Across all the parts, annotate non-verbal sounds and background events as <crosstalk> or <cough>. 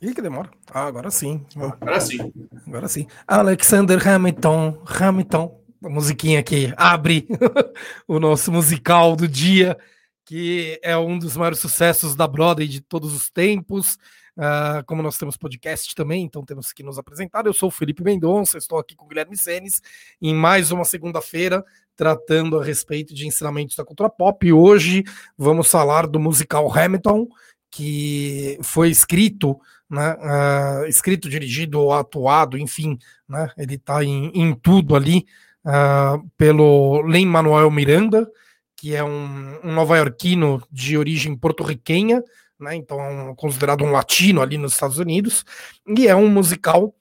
Ih, que demora. Ah, agora sim. Agora sim. Agora sim. Alexander Hamilton, Hamilton, a musiquinha que abre <laughs> o nosso musical do dia, que é um dos maiores sucessos da Broadway de todos os tempos. Uh, como nós temos podcast também, então temos que nos apresentar. Eu sou o Felipe Mendonça, estou aqui com o Guilherme Senes em mais uma segunda-feira, tratando a respeito de ensinamentos da cultura pop. E hoje vamos falar do musical Hamilton, que foi escrito, né, uh, escrito, dirigido, atuado, enfim, né, ele está em, em, tudo ali, uh, pelo Len Manuel Miranda, que é um, um nova-iorquino de origem porto-riquenha, né, então é um, considerado um latino ali nos Estados Unidos, e é um musical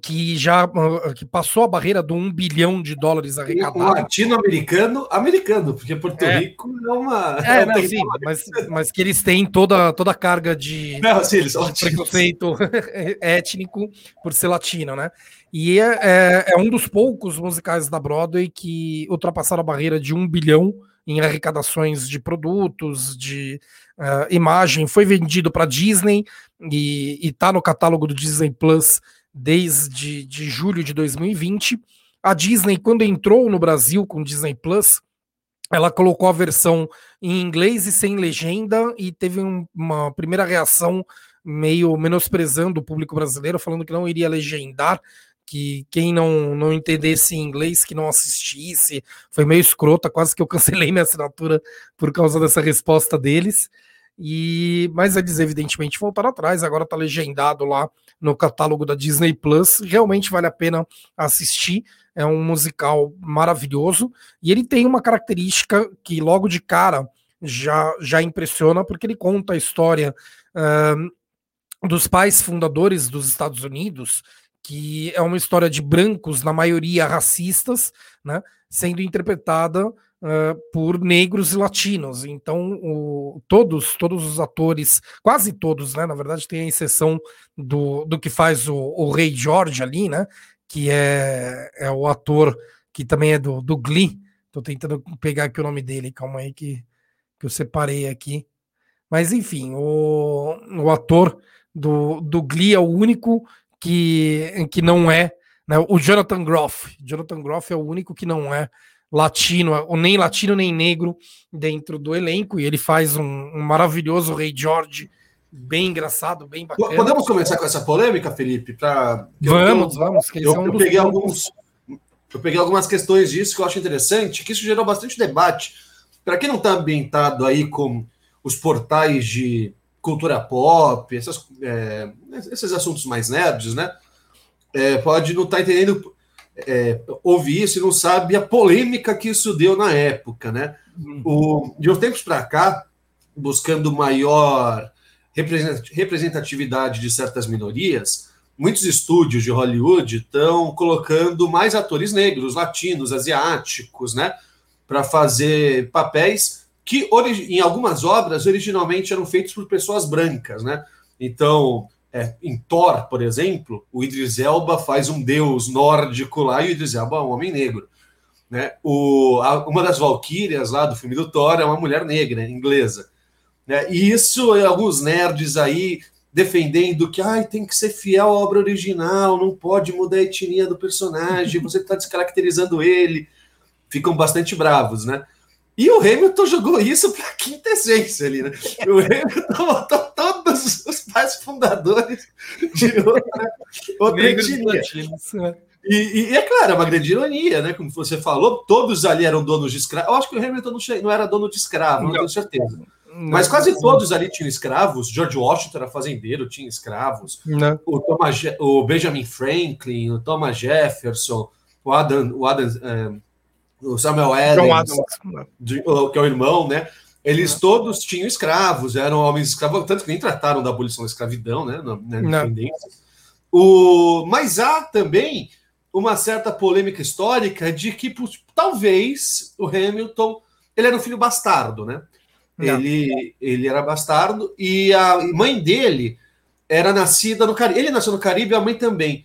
que já ah, que passou a barreira do um bilhão de dólares arrecadados. Um latino-americano, americano, porque Porto é. Rico é uma. É, é não, sim, mas, mas que eles têm toda, toda a carga de, <laughs> não, sim, eles de preconceito <laughs> étnico por ser latino, né? E é, é, é, um dos poucos musicais da Broadway que ultrapassaram a barreira de um bilhão em arrecadações de produtos, de uh, imagem. Foi vendido para Disney e está no catálogo do Disney Plus desde de julho de 2020. A Disney, quando entrou no Brasil com Disney Plus, ela colocou a versão em inglês e sem legenda e teve um, uma primeira reação meio menosprezando o público brasileiro, falando que não iria legendar, que quem não, não entendesse inglês, que não assistisse. Foi meio escrota, quase que eu cancelei minha assinatura por causa dessa resposta deles. E mas eles evidentemente voltaram atrás, agora está legendado lá no catálogo da Disney Plus. Realmente vale a pena assistir. É um musical maravilhoso e ele tem uma característica que logo de cara já já impressiona porque ele conta a história uh, dos pais fundadores dos Estados Unidos, que é uma história de brancos, na maioria racistas, né, sendo interpretada uh, por negros e latinos. Então, o, todos, todos os atores, quase todos, né? Na verdade, tem a exceção do, do que faz o, o Rei George ali, né? Que é, é o ator que também é do, do Glee. Tô tentando pegar aqui o nome dele, calma aí que, que eu separei aqui. Mas enfim, o, o ator do, do Glee é o único que, que não é. Né, o Jonathan Groff. Jonathan Groff é o único que não é latino, ou nem latino nem negro dentro do elenco, e ele faz um, um maravilhoso Rei George, bem engraçado, bem bacana. Podemos começar com essa polêmica, Felipe? Pra... Vamos, eu, vamos. Eu, eu, eu peguei alguns, eu peguei algumas questões disso que eu acho interessante, que isso gerou bastante debate. Para quem não está ambientado aí com os portais de cultura pop, essas, é, esses assuntos mais nerds, né? É, pode não estar tá entendendo é, ouvir isso e não sabe a polêmica que isso deu na época, né? Uhum. O, de uns tempos para cá, buscando maior representatividade de certas minorias, muitos estúdios de Hollywood estão colocando mais atores negros, latinos, asiáticos, né? Para fazer papéis que em algumas obras originalmente eram feitos por pessoas brancas, né? Então, é, em Thor, por exemplo, o Idris Elba faz um deus nórdico lá e o Idris Elba é um homem negro. Né? O, a, uma das valquírias lá do filme do Thor é uma mulher negra, inglesa. Né? E isso, alguns nerds aí defendendo que ai, tem que ser fiel à obra original, não pode mudar a etnia do personagem, <laughs> você está descaracterizando ele. Ficam bastante bravos, né? E o Hamilton jogou isso para a quinta essência ali, né? O Hamilton botou todos os pais fundadores de outra, outra etnia. Né? E, e, é claro, é uma grande ironia, né? Como você falou, todos ali eram donos de escravos. Eu acho que o Hamilton não, não era dono de escravo, não, não tenho certeza. Não, Mas quase não. todos ali tinham escravos. George Washington era fazendeiro, tinha escravos. O, Thomas, o Benjamin Franklin, o Thomas Jefferson, o Adam, o Adam é, o Samuel Adams, Adams. De, que é o irmão, né? Eles uhum. todos tinham escravos, eram homens escravos, tanto que nem trataram da abolição da escravidão, né? Na, na independência. O, mas há também uma certa polêmica histórica de que talvez o Hamilton ele era um filho bastardo, né? Ele, ele era bastardo e a mãe dele era nascida no Caribe. Ele nasceu no Caribe e a mãe também.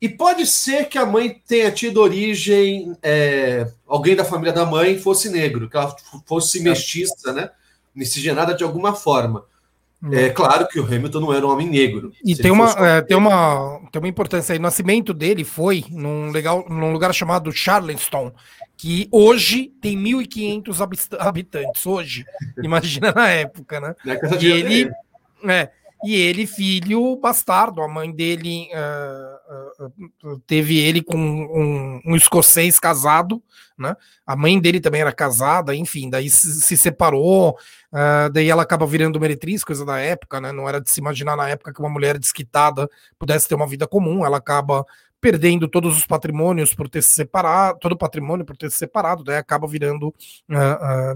E pode ser que a mãe tenha tido origem, é, alguém da família da mãe fosse negro, que ela fosse mestiça, né? Miscigenada de alguma forma. É claro que o Hamilton não era um homem negro. E tem uma, é, tem, uma, tem uma importância aí. O nascimento dele foi num, legal, num lugar chamado Charleston, que hoje tem 1.500 habitantes. Hoje, <laughs> imagina na época, né? E ele, é, e ele, filho bastardo, a mãe dele uh, teve ele com um, um, escocês casado, né? A mãe dele também era casada, enfim, daí se, se separou, uh, daí ela acaba virando meretriz, coisa da época, né? Não era de se imaginar na época que uma mulher desquitada pudesse ter uma vida comum, ela acaba perdendo todos os patrimônios por ter se separado, todo o patrimônio por ter se separado, daí acaba virando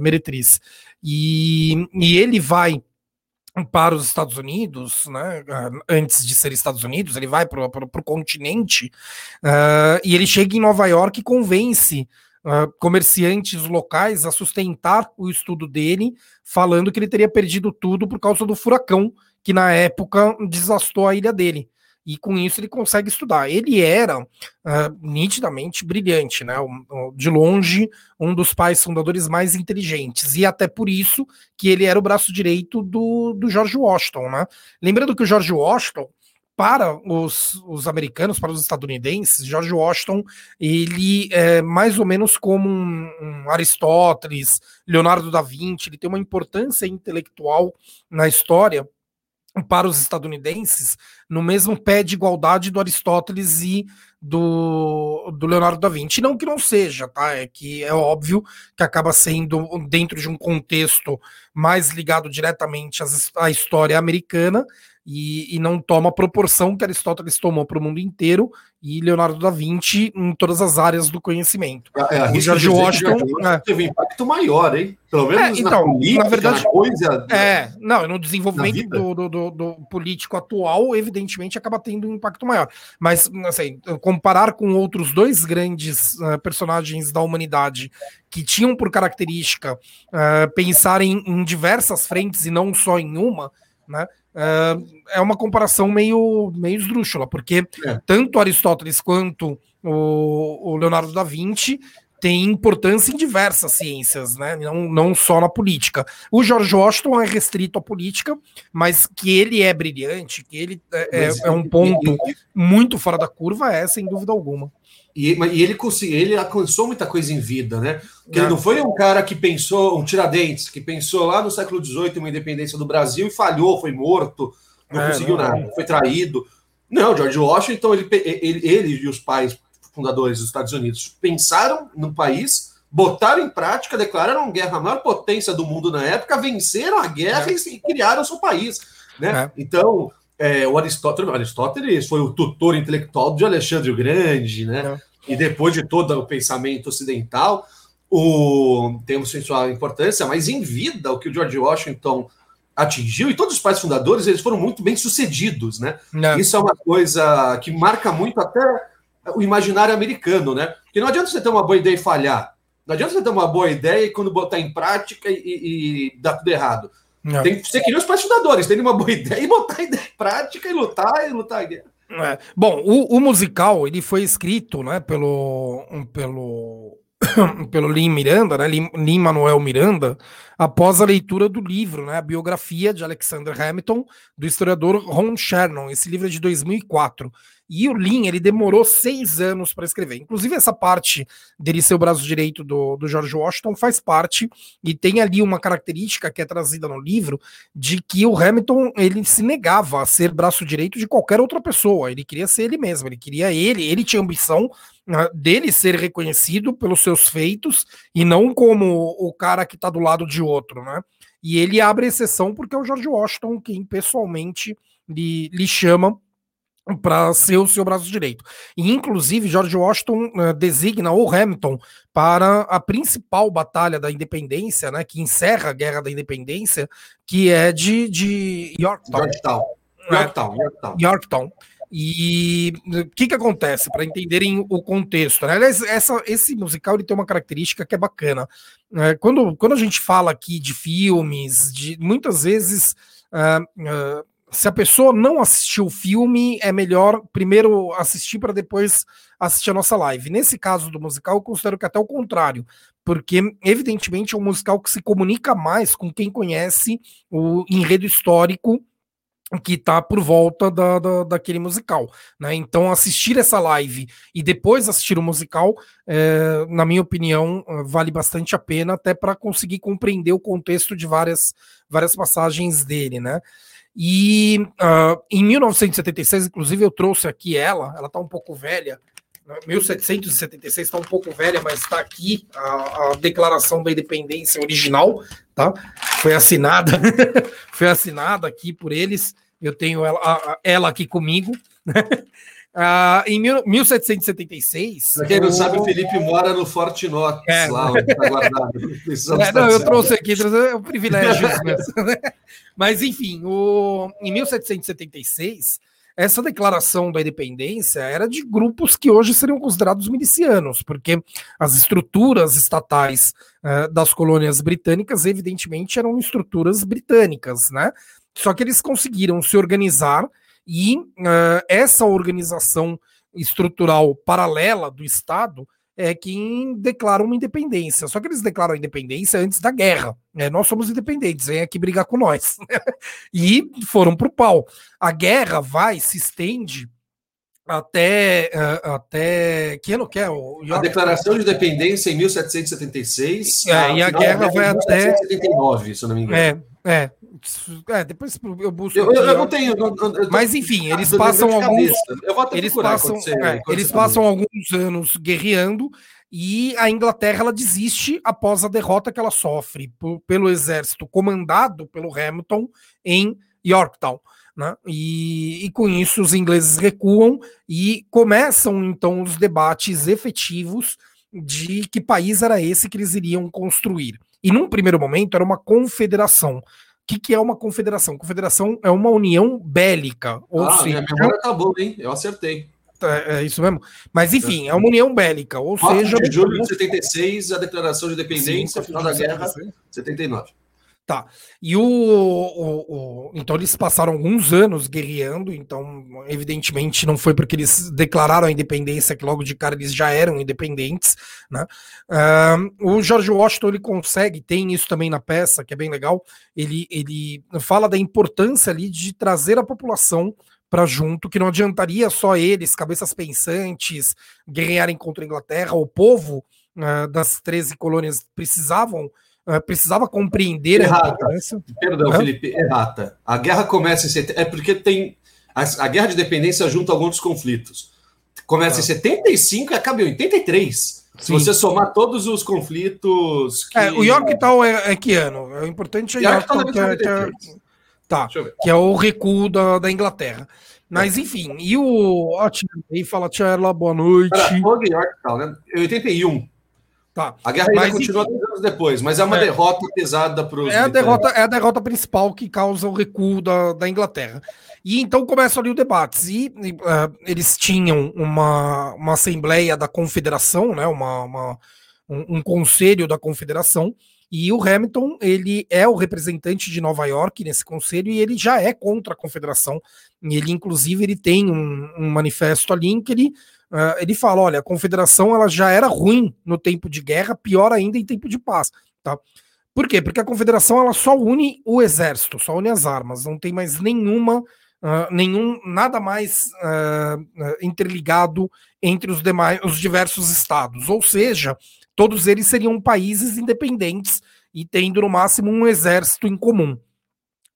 meretriz. E, e ele vai para os Estados Unidos, né, antes de ser Estados Unidos, ele vai para o continente uh, e ele chega em Nova York e convence uh, comerciantes locais a sustentar o estudo dele, falando que ele teria perdido tudo por causa do furacão que na época desastou a ilha dele e com isso ele consegue estudar. Ele era uh, nitidamente brilhante, né? De longe, um dos pais fundadores mais inteligentes, e até por isso que ele era o braço direito do, do George Washington, né? Lembrando que o George Washington para os, os, americanos, para os estadunidenses, George Washington, ele é mais ou menos como um, um, Aristóteles, Leonardo da Vinci, ele tem uma importância intelectual na história para os estadunidenses no mesmo pé de igualdade do Aristóteles e do, do Leonardo da Vinci. Não que não seja, tá? É que é óbvio que acaba sendo dentro de um contexto mais ligado diretamente à história americana e, e não toma a proporção que Aristóteles tomou para o mundo inteiro e Leonardo da Vinci em todas as áreas do conhecimento. É, é, o George Washington é. teve um impacto maior, hein? Pelo menos é, então, na, política, na verdade, na coisa. É, não, no desenvolvimento do, do, do, do, político atual, evidentemente, acaba tendo um impacto maior. Mas, assim, comparar com outros dois grandes uh, personagens da humanidade que tinham por característica uh, pensar em, em diversas frentes e não só em uma, né? Uh, é uma comparação meio, meio esdrúxula, porque é. tanto Aristóteles quanto o, o, Leonardo da Vinci têm importância em diversas ciências, né? não, não só na política. O George Washington é restrito à política, mas que ele é brilhante, que ele é, é, é um ponto muito fora da curva, é sem dúvida alguma. E, e ele, ele alcançou muita coisa em vida, né? Porque é. ele não foi um cara que pensou, um Tiradentes, que pensou lá no século XVIII uma independência do Brasil e falhou, foi morto, não é, conseguiu não, nada, foi traído. Não, George Washington, ele, ele, ele e os pais fundadores dos Estados Unidos pensaram no país, botaram em prática, declararam guerra, a maior potência do mundo na época, venceram a guerra é. e, e criaram o seu país. Né? É. Então, é, o Aristóteles, Aristóteles foi o tutor intelectual de Alexandre o Grande, né? É. E depois de todo o pensamento ocidental, o, tem sua importância, mas em vida, o que o George Washington atingiu, e todos os pais fundadores, eles foram muito bem sucedidos, né? Não. É. Isso é uma coisa que marca muito até o imaginário americano, né? Porque não adianta você ter uma boa ideia e falhar. Não adianta você ter uma boa ideia e quando botar em prática e, e, e dar tudo errado. Não. Tem, você queria os patrocinadores, tem uma boa <laughs> ideia e botar a ideia em prática e lutar e lutar a guerra. É. Bom, o, o, musical ele foi escrito né, pelo, pelo, <coughs> pelo Lin Miranda, né, Lin Manuel Miranda, após a leitura do livro, né, a biografia de Alexander Hamilton, do historiador Ron Shannon. Esse livro é de 2004. E o Lin, ele demorou seis anos para escrever. Inclusive, essa parte dele ser o braço direito do, do George Washington faz parte, e tem ali uma característica que é trazida no livro, de que o Hamilton, ele se negava a ser braço direito de qualquer outra pessoa. Ele queria ser ele mesmo, ele queria ele, ele tinha ambição uh, dele ser reconhecido pelos seus feitos, e não como o cara que está do lado de outro, né? E ele abre exceção porque é o George Washington quem pessoalmente lhe, lhe chama para ser o seu braço direito. E, inclusive, George Washington uh, designa o Hamilton para a principal batalha da independência, né, que encerra a Guerra da Independência, que é de, de Yorktown. Yorktown. É. Yorktown, Yorktown. Yorktown. E o que, que acontece? Para entenderem o contexto. Né? Aliás, essa, esse musical ele tem uma característica que é bacana. É, quando, quando a gente fala aqui de filmes, de muitas vezes uh, uh, se a pessoa não assistiu o filme, é melhor primeiro assistir para depois assistir a nossa live. Nesse caso do musical, eu considero que até o contrário, porque evidentemente é um musical que se comunica mais com quem conhece o enredo histórico que está por volta da, da, daquele musical. Né? Então, assistir essa live e depois assistir o musical, é, na minha opinião, vale bastante a pena, até para conseguir compreender o contexto de várias, várias passagens dele. Né? E uh, em 1976, inclusive, eu trouxe aqui ela, ela está um pouco velha, 1776 está um pouco velha, mas está aqui a, a, declaração da independência original, tá? Foi assinada, <laughs> foi assinada aqui por eles. Eu tenho ela, a, ela aqui comigo. Ah, em mil, 1776. Para quem não sabe, o Felipe mora no Forte Knox, é. lá onde está guardado. É, não, eu trouxe aqui, é um privilégio mesmo. Né? Mas, enfim, o, em 1776 essa declaração da independência era de grupos que hoje seriam considerados milicianos, porque as estruturas estatais uh, das colônias britânicas, evidentemente, eram estruturas britânicas, né? Só que eles conseguiram se organizar e uh, essa organização estrutural paralela do Estado é quem declara uma independência. Só que eles declaram a independência antes da guerra. Né? Nós somos independentes, vem aqui brigar com nós. <laughs> e foram pro pau. A guerra vai, se estende até uh, até que ano que é o a declaração de independência em 1776 é, e a guerra vai 1779, até se eu não me engano é é é, depois eu busco. Eu, eu, eu não tenho. Eu, mas enfim, eles passam alguns. eles passam, é, eles passam alguns anos guerreando e a Inglaterra ela desiste após a derrota que ela sofre por, pelo exército comandado pelo Hamilton em Yorktown. Né? E, e com isso os ingleses recuam e começam então os debates efetivos de que país era esse que eles iriam construir. E num primeiro momento era uma confederação que, que é uma confederação? Confederação é uma união bélica. Ou ah, seja, minha memória boa, hein? Eu acertei. É, é, isso mesmo. Mas enfim, é uma união bélica. Ou 4 seja. de julho de 76, a declaração de independência, final da guerra, 79. Tá. E o, o, o, Então eles passaram alguns anos guerreando, então, evidentemente, não foi porque eles declararam a independência que logo de cara eles já eram independentes. Né? Uh, o George Washington ele consegue, tem isso também na peça, que é bem legal. Ele, ele fala da importância ali de trazer a população para junto, que não adiantaria só eles, cabeças pensantes, guerrearem contra a Inglaterra, o povo uh, das 13 colônias precisavam uh, precisava compreender errata. a importância. Perdão, Felipe, errata. A guerra começa em set... É porque tem. A, a, guerra de dependência junta alguns conflitos. Começa ah. em 75 e acaba em 83. Sim. Se você somar todos os conflitos. Que... É, o Yorktown é, é que ano? O importante é Yorktown, que, é, que é, tá, que é o recuo da, da Inglaterra. Mas enfim, e o ótimo aí fala, Tchela, boa noite. Para, Yorktown, né? 81. Tá. A guerra ainda mas, continua enfim, anos depois, mas é uma é, derrota pesada para os. É a derrota, é a derrota principal que causa o recuo da, da Inglaterra. E então começam ali os debates. E uh, eles tinham uma, uma assembleia da confederação, né, uma, uma um, um, conselho da confederação, e o Hamilton ele é o representante de Nova York nesse conselho e ele já é contra a confederação. E ele, inclusive, ele tem um, um manifesto ali em que ele Uh, ele fala: olha, a confederação ela já era ruim no tempo de guerra, pior ainda em tempo de paz. Tá? Por quê? Porque a confederação ela só une o exército, só une as armas, não tem mais nenhuma, uh, nenhum, nada mais uh, interligado entre os demais, os diversos estados. Ou seja, todos eles seriam países independentes e tendo no máximo um exército em comum.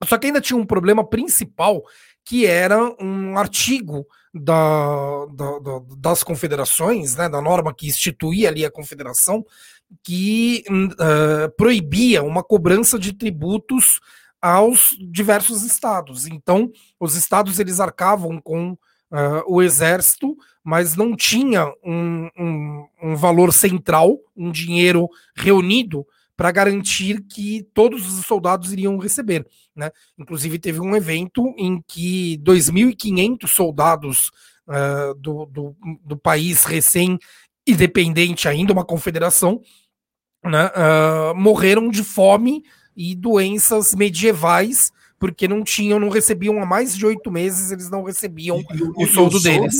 Só que ainda tinha um problema principal que era um artigo da, da, da, das confederações, né, da norma que instituía ali a confederação, que uh, proibia uma cobrança de tributos aos diversos estados. Então, os estados eles arcavam com uh, o exército, mas não tinha um, um, um valor central, um dinheiro reunido para garantir que todos os soldados iriam receber. Né? Inclusive, teve um evento em que 2.500 soldados uh, do, do, do, país recém-independente, ainda uma confederação, né, uh, morreram de fome e doenças medievais porque não tinham, não recebiam há mais de oito meses, eles não recebiam e, o, soldo deles.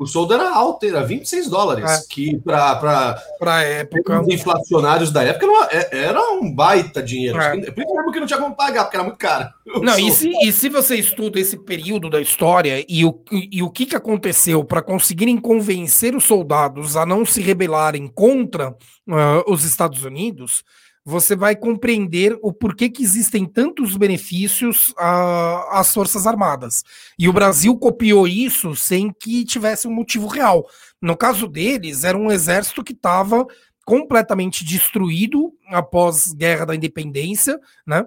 O soldo era alto, era 26 dólares, é. que para época os inflacionários da época era, é, era um baita dinheiro. É. Principalmente porque não tinha como pagar, porque era muito caro. <laughs> Não, e se, e se você estuda esse período da história e o, e, e o que, que aconteceu para conseguirem convencer os soldados a não se rebelarem contra uh, os Estados Unidos, você vai compreender o porquê que existem tantos benefícios às Forças Armadas. E o Brasil copiou isso sem que tivesse um motivo real. No caso deles, era um exército que estava completamente destruído após Guerra da Independência, né?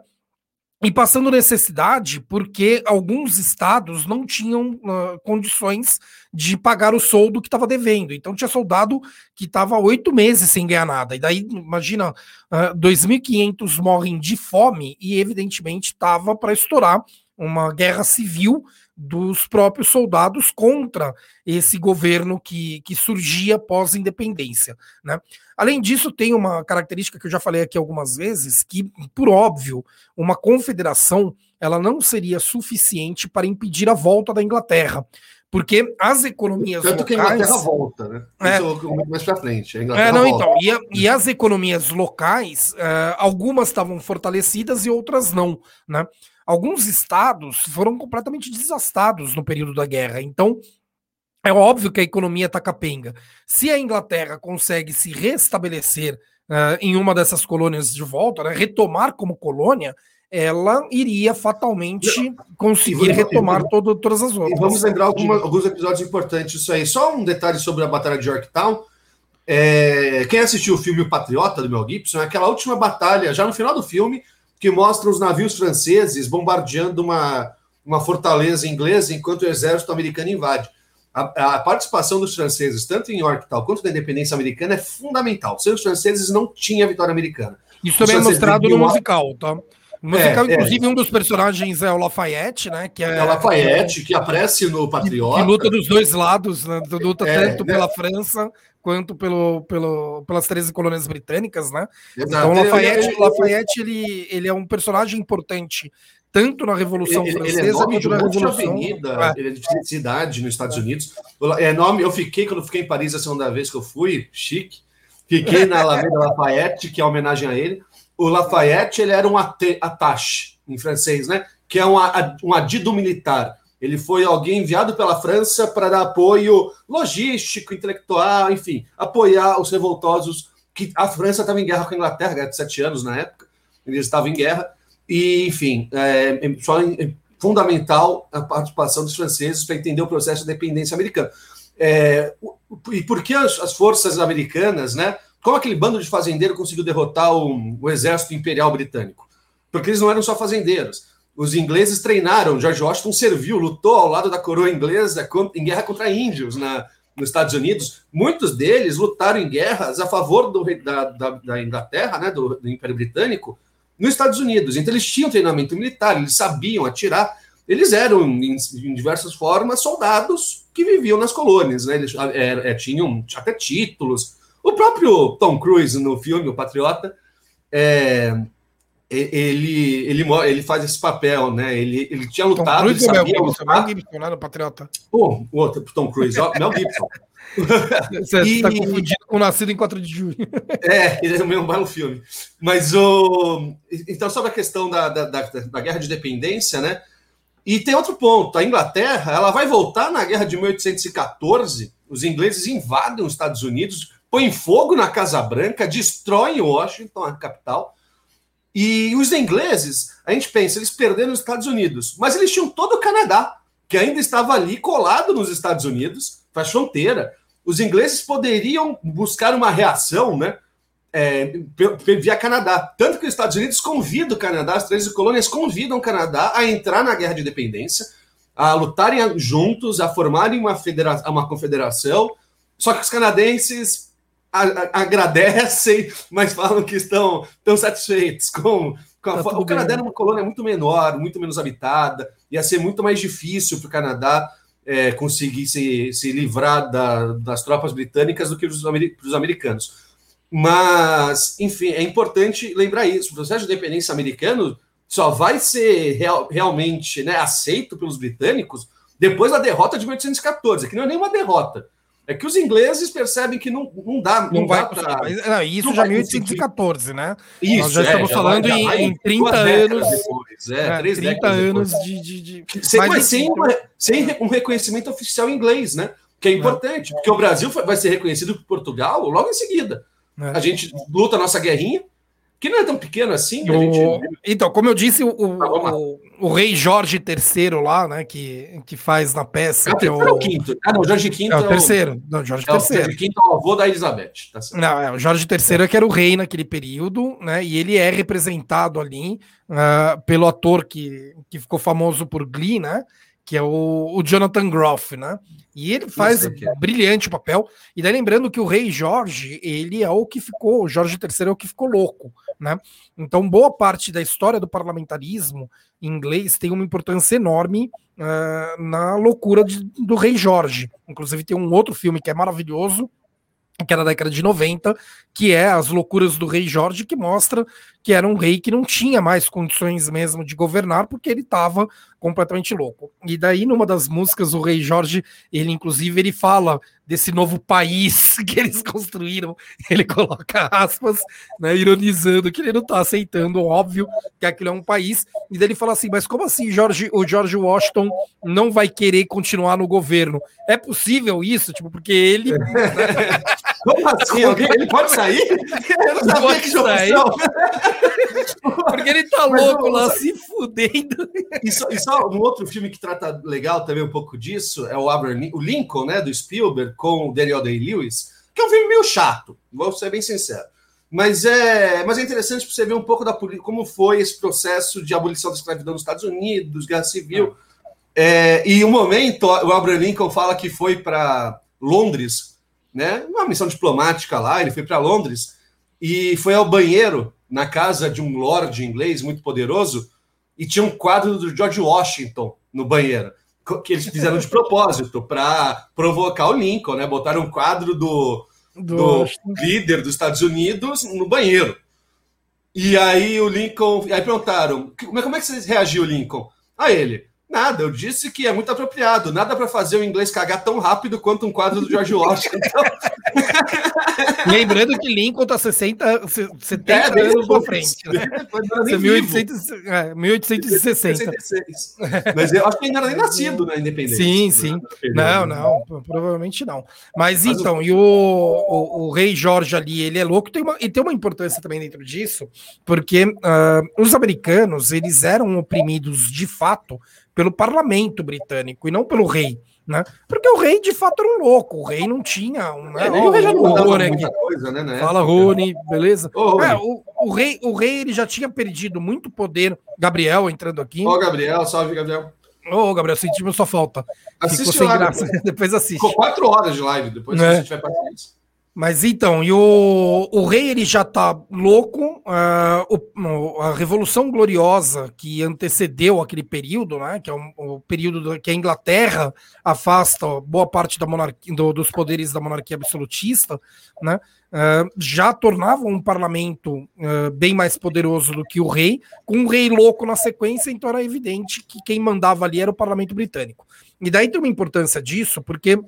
E passando necessidade porque alguns estados não tinham uh, condições de pagar o soldo que estava devendo. Então tinha soldado que estava oito meses sem ganhar nada. E daí, imagina, uh, 2.500 morrem de fome e evidentemente estava para estourar uma guerra civil dos próprios soldados contra esse governo que, que surgia pós-independência. Né? Além disso, tem uma característica que eu já falei aqui algumas vezes, que, por óbvio, uma confederação ela não seria suficiente para impedir a volta da Inglaterra. Porque as economias Tanto locais... que a Inglaterra volta, né? É, Isso mais para frente. A Inglaterra é, não, volta. então. E, a, e, as economias locais, uh, algumas estavam fortalecidas e outras não, né? alguns estados foram completamente desastados no período da guerra. Então, é óbvio que a economia está capenga. Se a Inglaterra consegue se restabelecer uh, em uma dessas colônias de volta, né, retomar como colônia, ela iria fatalmente conseguir retomar todo, todas as outras. E vamos lembrar alguma, alguns episódios importantes disso aí. Só um detalhe sobre a Batalha de Yorktown. É, quem assistiu o filme O Patriota, do Mel Gibson, é aquela última batalha, já no final do filme, que mostra os navios franceses bombardeando uma, uma fortaleza inglesa enquanto o exército americano invade. A, a, participação dos franceses, tanto em Yorktown quanto na independência americana, é fundamental. Sem os franceses, não tinha vitória americana. Isso também é mostrado no musical, tá? Musical, é, inclusive, é. um dos personagens é o Lafayette, né? Que é, é o Lafayette, que aparece no Patriota. Que, que luta dos dois lados, né? Luta é, tanto né? pela França quanto pelo, pelo, pelas 13 colônias britânicas, né? Exato. Então, o Lafayette, ele, Lafayette ele, ele é um personagem importante tanto na Revolução ele, Francesa ele é quanto na Revolução. Avenida, é. Ele é de cidade nos Estados Unidos. É nome, eu fiquei, quando fiquei em Paris a segunda vez que eu fui, chique, fiquei na Alameda Lafayette, que é homenagem a ele. O Lafayette ele era um attache, em francês, né? Que é um, um adido militar ele foi alguém enviado pela França para dar apoio logístico, intelectual, enfim, apoiar os revoltosos. que A França estava em guerra com a Inglaterra, guerra de sete anos na época, eles estavam em guerra, e, enfim, é, é só é fundamental a participação dos franceses para entender o processo de dependência americana. É, e por que as, as, forças americanas, né? Como aquele bando de fazendeiros conseguiu derrotar o, o exército imperial britânico? Porque eles não eram só fazendeiros os ingleses treinaram, George Washington serviu, lutou ao lado da coroa inglesa em guerra contra índios na, nos Estados Unidos. Muitos deles lutaram em guerras a favor do, da, da, da Inglaterra, né, do, do, Império Britânico, nos Estados Unidos. Então eles tinham treinamento militar, eles sabiam atirar. Eles eram, em, em diversas formas, soldados que viviam nas colônias. Né? Eles é, é, tinham até títulos. O próprio Tom Cruise, no filme O Patriota, é, ele, ele, ele faz esse papel, né? Ele, ele tinha lutado. Tom Cruise ele sabia Mel Gibson, Mel Gibson, né, no Patriota. Pô, o outro, Tom Cruise, ó, Mel Gibson. <laughs> Você está confundido com Nascido em 4 de junho. <laughs> É, ele é o mesmo belo filme. Mas o. Então, sobre a questão da, da, da, da guerra de dependência, né? E tem outro ponto: a Inglaterra ela vai voltar na guerra de 1814. Os ingleses invadem os Estados Unidos, põem fogo na Casa Branca, destroem Washington, a capital e os ingleses, a gente pensa, eles perderam os Estados Unidos, mas eles tinham todo o Canadá, que ainda estava ali colado nos Estados Unidos, faz fronteira. Os ingleses poderiam buscar uma reação, né? É, via Canadá. Tanto que os Estados Unidos convidam o Canadá, as 13 colônias convidam o Canadá a entrar na guerra de independência, a lutarem juntos, a formarem uma, uma confederação. Só que os canadenses agradecem, mas falam que estão tão satisfeitos com, com a, tá o Canadá era uma colônia muito menor, muito menos habitada, ia ser muito mais difícil para o Canadá é, conseguir se, se livrar da, das tropas britânicas do que para os americanos. Mas, enfim, é importante lembrar isso. O processo de independência americano só vai ser real, realmente né, aceito pelos britânicos depois da derrota de 1814, que não é nenhuma derrota. É que os ingleses percebem que não, não dá. Não, não vai pra... Isso não já é 1814, né? Isso, Nós já é, estamos já falando vai, em, em 30 anos. Depois, é, é, 30 anos de. de, de... Sem, mas, sem, uma, sem um reconhecimento oficial inglês, né? Que é importante, porque o Brasil vai ser reconhecido por Portugal logo em seguida. É. A gente luta a nossa guerrinha, que não é tão pequeno assim. O... Gente... Então, como eu disse, o, o, o, rei Jorge III lá, né, que, que faz na peça. É, que é o... é o quinto. Ah, não, Jorge V é o terceiro. Não, Jorge é, III. Jorge V é o avô da Elizabeth. Tá não, é, o Jorge III é que era o rei naquele período, né, e ele é representado ali uh, pelo ator que, que ficou famoso por Glee, né, que é o, o Jonathan Groff, né? E ele faz brilhante o papel. E daí lembrando que o rei Jorge, ele é o que ficou, o Jorge III é o que ficou louco, né? Então, boa parte da história do parlamentarismo inglês tem uma importância enorme uh, na loucura de, do rei Jorge. Inclusive, tem um outro filme que é maravilhoso, que era da década de 90, que é As Loucuras do Rei Jorge, que mostra que era um rei que não tinha mais condições mesmo de governar, porque ele estava completamente louco. E daí, numa das músicas, o Rei Jorge, ele inclusive ele fala desse novo país <laughs> que eles construíram, ele coloca aspas, né, ironizando que ele não está aceitando, óbvio, que aquilo é um país, e daí ele fala assim, mas como assim George, o George Washington não vai querer continuar no governo? É possível isso? Tipo, porque ele... <laughs> Né, como assim? Ele pode sair? <laughs> Eu não sabia que sair. <laughs> Porque ele tá louco lá, se fudendo. E só, e só, um outro filme que trata legal também um pouco disso é o, Abraham, o Lincoln, né, do Spielberg, com o Daniel Day-Lewis, que é um filme meio chato, vou ser bem sincero. Mas é, mas é interessante para você ver um pouco da como foi esse processo de abolição da escravidão nos Estados Unidos, guerra civil. É, e um momento, o Abraham Lincoln fala que foi para Londres, né, uma missão diplomática lá, ele foi para Londres e foi ao banheiro na casa de um lord inglês muito poderoso e tinha um quadro do George Washington no banheiro que eles fizeram de propósito para provocar o Lincoln, né? Botaram um quadro do, do, do líder dos Estados Unidos no banheiro. E aí o Lincoln, aí perguntaram, como é, como é que você reagiu, Lincoln? A ele, Nada, eu disse que é muito apropriado. Nada para fazer o inglês cagar tão rápido quanto um quadro do George Washington. <laughs> Lembrando que Lincoln está 60, 70 é, anos na frente. Né? É 1800, é, 1860. Mas eu acho que ainda era nem nascido na independência. Sim, sim. Não, não, provavelmente não. Mas, Mas então, o... e o, o, o, rei Jorge ali, ele é louco, tem uma, e tem uma importância também dentro disso, porque uh, os americanos, eles eram oprimidos de fato pelo parlamento britânico e não pelo rei. Né? Porque o rei de fato era um louco, o rei não tinha um. Né? É, o rei já não Rony muita coisa, né? Fala, Rony, beleza? Ô, é, o, o, rei, o rei ele já tinha perdido muito poder. Gabriel entrando aqui. Ô, Gabriel, salve, Gabriel. Ô, Gabriel, sentimos sua falta. Assiste Ficou sem graça. <laughs> Depois. assiste. Ficou quatro horas de live, depois é. se você tiver paciência. Mas então, e o, o rei ele já tá louco. Uh, o, a Revolução Gloriosa que antecedeu aquele período, né? Que é um, o período do, que a Inglaterra afasta boa parte da monarquia, do, dos poderes da monarquia absolutista, né? Uh, já tornava um parlamento uh, bem mais poderoso do que o rei, com um rei louco na sequência, então era evidente que quem mandava ali era o parlamento britânico. E daí tem uma importância disso, porque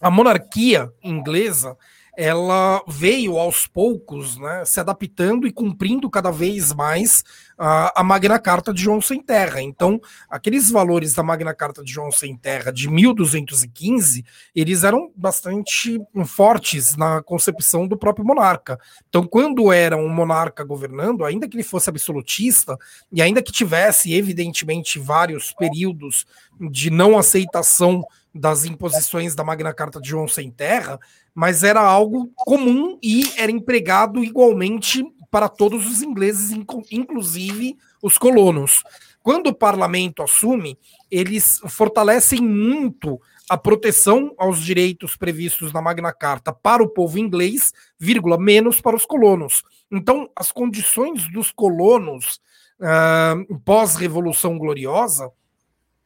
a monarquia inglesa ela veio aos poucos né, se adaptando e cumprindo cada vez mais a, a Magna Carta de João Sem Terra. Então, aqueles valores da Magna Carta de João Sem Terra de 1215, eles eram bastante fortes na concepção do próprio monarca. Então, quando era um monarca governando, ainda que ele fosse absolutista, e ainda que tivesse, evidentemente, vários períodos de não aceitação das imposições da Magna Carta de João Sem Terra, mas era algo comum e era empregado igualmente para todos os ingleses, inclusive os colonos. Quando o parlamento assume, eles fortalecem muito a proteção aos direitos previstos na Magna Carta para o povo inglês, vírgula, menos para os colonos. Então, as condições dos colonos uh, pós-Revolução Gloriosa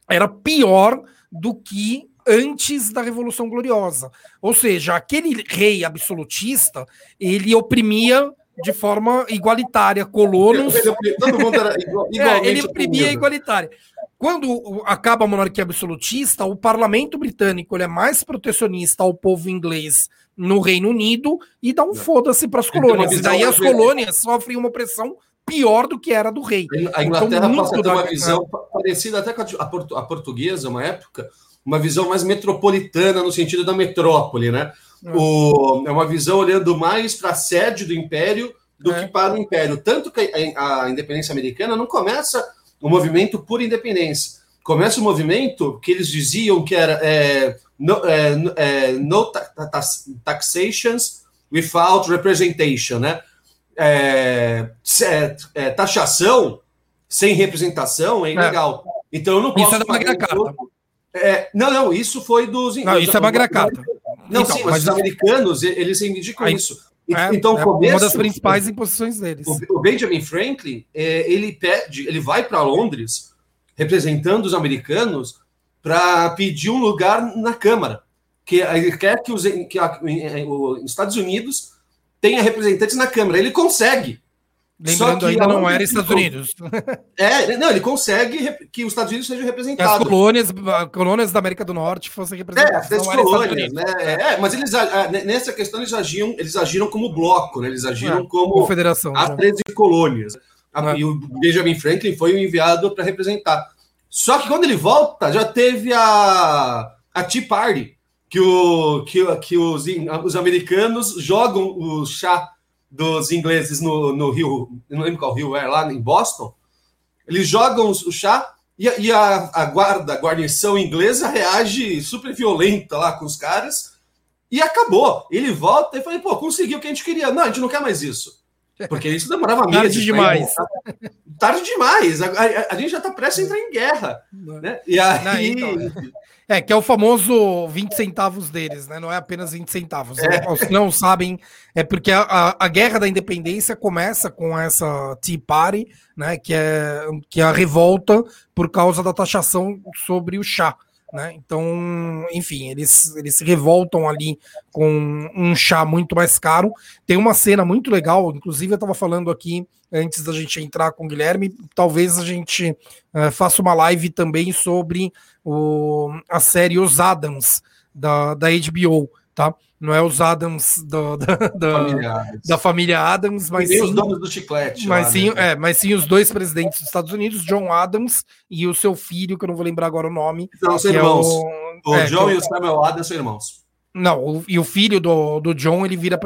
era pior do que antes da Revolução Gloriosa. Ou seja, aquele rei absolutista, ele oprimia de forma igualitária, colonos. Todo mundo era <laughs> igualmente é, ele imprimia igualitária. Quando acaba a monarquia absolutista, o parlamento britânico é mais protecionista ao povo inglês no Reino Unido e dá um foda-se para as colônias. E daí as colônias sofrem uma opressão pior do que era do rei. A Inglaterra então, passa a ter uma visão parecida até com a, portuguesa, uma época, uma visão mais metropolitana no sentido da metrópole, né? É. O, é uma visão olhando mais para a sede do império do é. que para o império. Tanto que a, a independência americana não começa o movimento por independência. Começa o movimento que eles diziam que era é, no, é, é, no taxations without representation, né? É, é, é, taxação sem representação é ilegal. Então eu não posso. Isso é da Magna Carta. Não, não, isso foi dos. Não, isso é Carta. Não, então, sim, mas, mas os americanos, eles reivindicam isso. É, então, é começo, uma das principais imposições deles. O, Benjamin Franklin, é, ele pede, ele vai para Londres, representando os americanos, para pedir um lugar na Câmara. Que ele quer que os que a, os Estados Unidos tenha representantes na Câmara. Ele consegue. Lembrando, ainda não era Estados Unidos. <laughs> É, não, ele consegue que os Estados Unidos sejam representados. As colônias, colônias da América do Norte fossem representadas. É, as colônias, né? É, mas eles, nessa questão eles agiam, eles agiram como bloco, né? Eles agiram é, como confederação. As 13 né? colônias. É. E o Benjamin Franklin foi o enviado para representar. Só que quando ele volta, já teve a, a Tea Party, que, o, que, que os, os americanos jogam o chá dos ingleses no, no Rio, não lembro qual rio é, lá em Boston, eles jogam o chá e, e a, a guarda, a guarnição inglesa reage super violenta lá com os caras e acabou. Ele volta e fala, pô, conseguiu o que a gente queria. Não, a gente não quer mais isso. Porque isso demorava meses. Tarde demais. Tarde demais. A, a, a, gente já está prestes a entrar em guerra. Né? E aí... Não, então, é, que é o famoso 20 centavos deles, né? Não é apenas 20 centavos. É. Os que não sabem, é porque a, a, guerra da independência começa com essa Tea Party, né? Que é, que é a revolta por causa da taxação sobre o chá. Né? Então, enfim, eles, eles se revoltam ali com um chá muito mais caro. Tem uma cena muito legal, inclusive eu estava falando aqui antes da gente entrar com o Guilherme, talvez a gente uh, faça uma live também sobre o, a série Os Adams da, da HBO, tá? Não é os Adams da, da, da, família, da família Adams, mas sim, os donos do chiclete. Mas, lá, sim, né? é, mas sim os dois presidentes dos Estados Unidos, John Adams e o seu filho, que eu não vou lembrar agora o nome. São são é irmãos. É o, o é, John e o Samuel Adams são irmãos. Não, o, e o filho do, do John, ele vira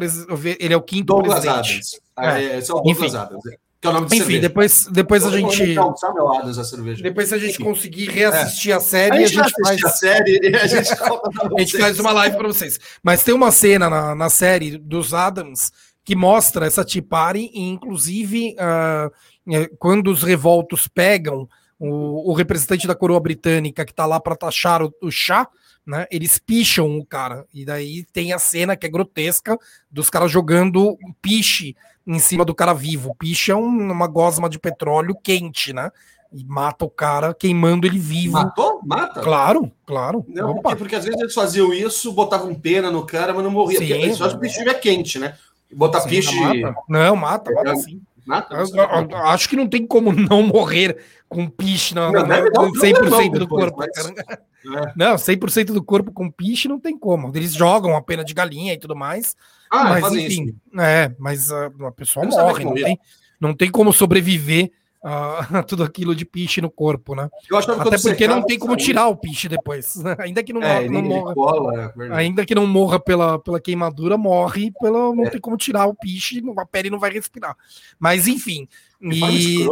ele é o quinto Douglas presidente. Adams. É, é, é o Douglas Enfim. Adams. Que é o nome Enfim, cerveja. depois, depois a gente. Então, a cerveja. Depois, se a gente Enfim. conseguir reassistir é. a série, a gente, a gente faz. A série a gente, <laughs> a gente faz uma live para vocês. Mas tem uma cena na, na série dos Adams que mostra essa Tipari, e inclusive uh, quando os revoltos pegam o, o, representante da coroa britânica que está lá para taxar o, o chá, né? Eles picham o cara. E daí tem a cena que é grotesca dos caras jogando piche em cima do cara vivo. Piche é um, uma gosma de petróleo quente, né? E mata o cara queimando ele vivo. Matou? Mata? Claro, claro. Não, porque, porque, às vezes eles faziam isso, botavam pena no cara, mas não morria. Sim, porque eles o piche é quente, né? Botar sim, piche. Mata. Não, mata, mata sim. Eu, eu, eu, acho que não tem como não morrer com piche na, não, na, 100% do corpo. Mas... É. Não, 100% do corpo com piche não tem como. Eles jogam a pena de galinha e tudo mais. Ah, mas enfim, isso. é, mas a, a pessoa morre, não tem, não tem como sobreviver a, <laughs> tudo aquilo de piche no corpo, né? Até porque não tem como tirar o piche depois. Né? <laughs> Ainda que não, é, não morra. Cola, é ainda que não morra pela, pela queimadura, morre pela. Não é. tem como tirar o piche, a pele não vai respirar. Mas enfim. E,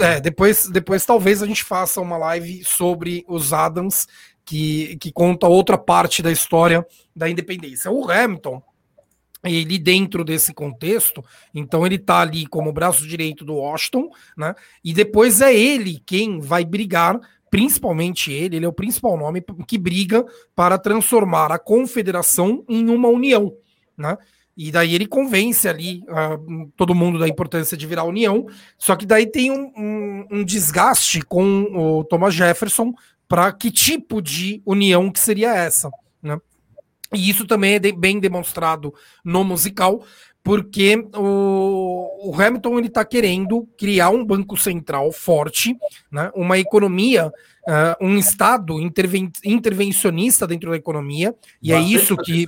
é, depois, depois talvez a gente faça uma live sobre os Adams, que, que conta outra parte da história da independência. O Hamilton, ele dentro desse contexto, então ele tá ali como braço direito do Washington, né? E depois é ele quem vai brigar, principalmente ele, ele é o principal nome que briga para transformar a confederação em uma união, né? E daí ele convence ali uh, todo mundo da importância de virar união, só que daí tem um, um, um desgaste com o Thomas Jefferson para que tipo de união que seria essa? E isso também é de, bem demonstrado no musical, porque o, o Hamilton ele está querendo criar um banco central forte, né, uma economia, uh, um Estado interven, intervencionista dentro da economia, e é isso que.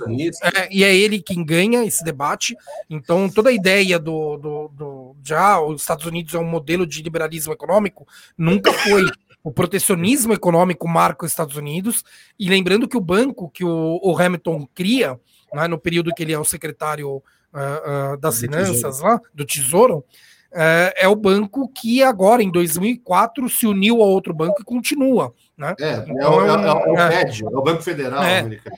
É, e é ele quem ganha esse debate. Então, toda a ideia do, do, do já os Estados Unidos é um modelo de liberalismo econômico nunca foi. <laughs> O protecionismo econômico marca os Estados Unidos, e lembrando que o banco que o, o Hamilton cria, né, no período que ele é o secretário uh, uh, das finanças lá, do Tesouro, uh, é o banco que agora, em 2004, se uniu a outro banco e continua. Né? É, é então, é, o, é, o FED, é o Banco Federal americano.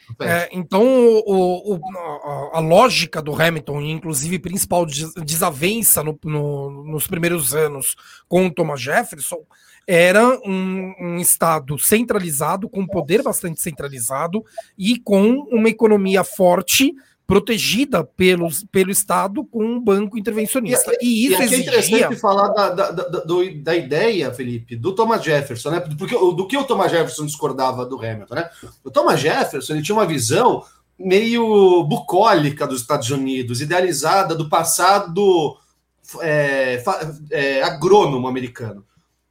então, o, o, a, a, lógica do Hamilton, inclusive principal desavença no, no, nos primeiros anos com o Thomas Jefferson, era um, um, Estado centralizado, com poder bastante centralizado e com uma economia forte protegida pelos, pelo Estado com um banco intervencionista. E, isso e exigia... é interessante falar da, da, da, do, da, ideia, Felipe, do Thomas Jefferson, né? Porque do que o Thomas Jefferson discordava do Hamilton, né? O Thomas Jefferson ele tinha uma visão meio bucólica dos Estados Unidos, idealizada do passado é, é, agrônomo americano.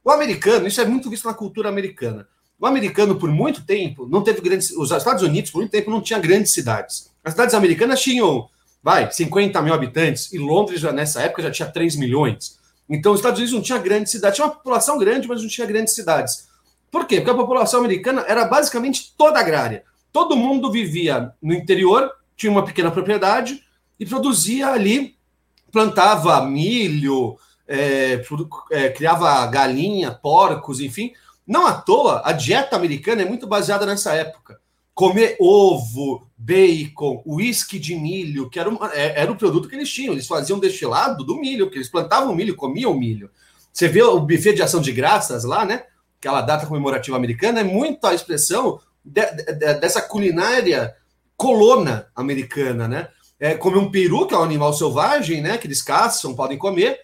O americano, isso é muito visto na cultura americana. O americano, por muito tempo, não teve grandes. Os Estados Unidos, por muito tempo, não tinha grandes cidades. As cidades americanas tinham, vai, 50 mil habitantes, e Londres, já nessa época, já tinha 3 milhões. Então, os Estados Unidos não tinha grandes cidades. Tinha uma população grande, mas não tinha grandes cidades. Por quê? Porque a população americana era basicamente toda agrária. Todo mundo vivia no interior, tinha uma pequena propriedade e produzia ali, plantava milho, é, é, criava galinha, porcos, enfim. Não à toa, a dieta americana é muito baseada nessa época comer ovo, bacon, uísque de milho, que era, uma, é, era o produto que eles tinham. Eles faziam destilado do milho, porque eles plantavam milho, comiam milho. Você vê o buffet de ação de graças lá, né? Aquela data comemorativa americana, é muito a expressão de, de, dessa culinária colona americana, né? É, comer um peru, que é um animal selvagem, né? Que eles caçam, podem comer,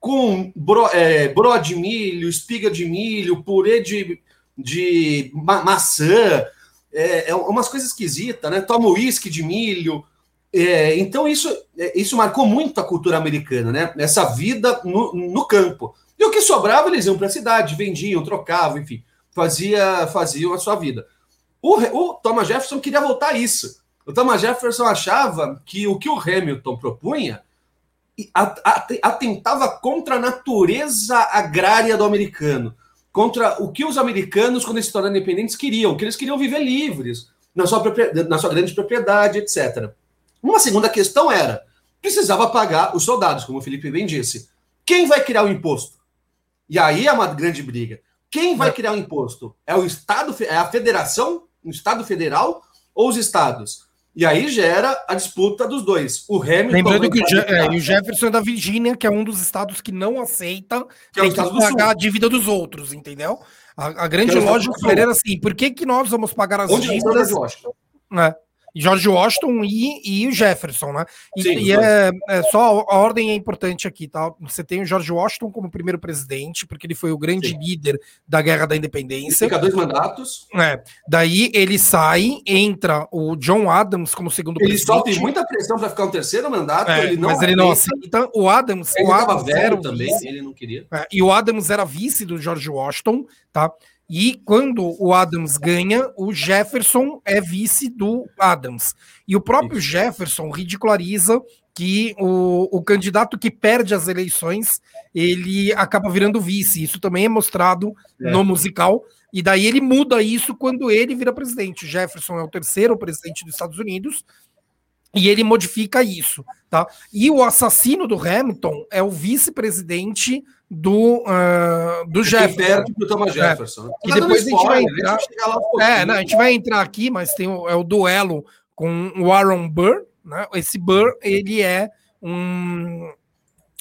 com bro, é, bro de milho, espiga de milho, purê de, de ma maçã, é, é umas coisas esquisitas, né? Toma uísque de milho. É, então, isso, é, isso marcou muito a cultura americana, né? Essa vida no, no campo. E o que sobrava, eles iam para a cidade, vendiam, trocavam, enfim, fazia, faziam a sua vida. O, o Thomas Jefferson queria voltar a isso. O Thomas Jefferson achava que o que o Hamilton propunha atentava contra a natureza agrária do americano contra o que os americanos, quando se tornaram independentes, queriam, que eles queriam viver livres, na sua, na sua grande propriedade, etc. Uma segunda questão era, precisava pagar os soldados, como o Felipe bem disse. Quem vai criar o imposto? E aí é uma grande briga. Quem vai é. criar o imposto? É o Estado, é a federação, o Estado federal ou os estados? E aí gera a disputa dos dois. O Hamilton. Lembrando que o, Je é, o, Jefferson é da Virgínia, que é um dos estados que não aceita que, é tem que pagar a dívida dos outros, entendeu? A, a grande lógica era assim: por que, que nós vamos pagar as Onde dívidas? É. George Washington e, e o Jefferson, né? E, Sim, e é, é, só a ordem é importante aqui, tá? Você tem o George Washington como primeiro presidente, porque ele foi o grande Sim. líder da Guerra da Independência. Fica dois mandatos. É. Daí ele sai, entra o John Adams como segundo ele presidente. Ele sofre muita pressão para ficar um terceiro mandato, é, ele não mas ele não aceita. O Adams, ele o Adams velho também, ele não queria. É, e o Adams era vice do George Washington, tá? E quando o Adams ganha, o Jefferson é vice do Adams. E o próprio Jefferson ridiculariza que o, o candidato que perde as eleições, ele acaba virando vice. Isso também é mostrado é. no musical. E daí ele muda isso quando ele vira presidente. Jefferson é o terceiro presidente dos Estados Unidos e ele modifica isso, tá? E o assassino do Hamilton é o vice-presidente do, uh, do Jefferson. do Thomas é. Jefferson. É. E depois a gente vai entrar. Um é, não, a gente vai entrar aqui, mas tem o, é o duelo com o Aaron Burr. Né? Esse Burr, ele é um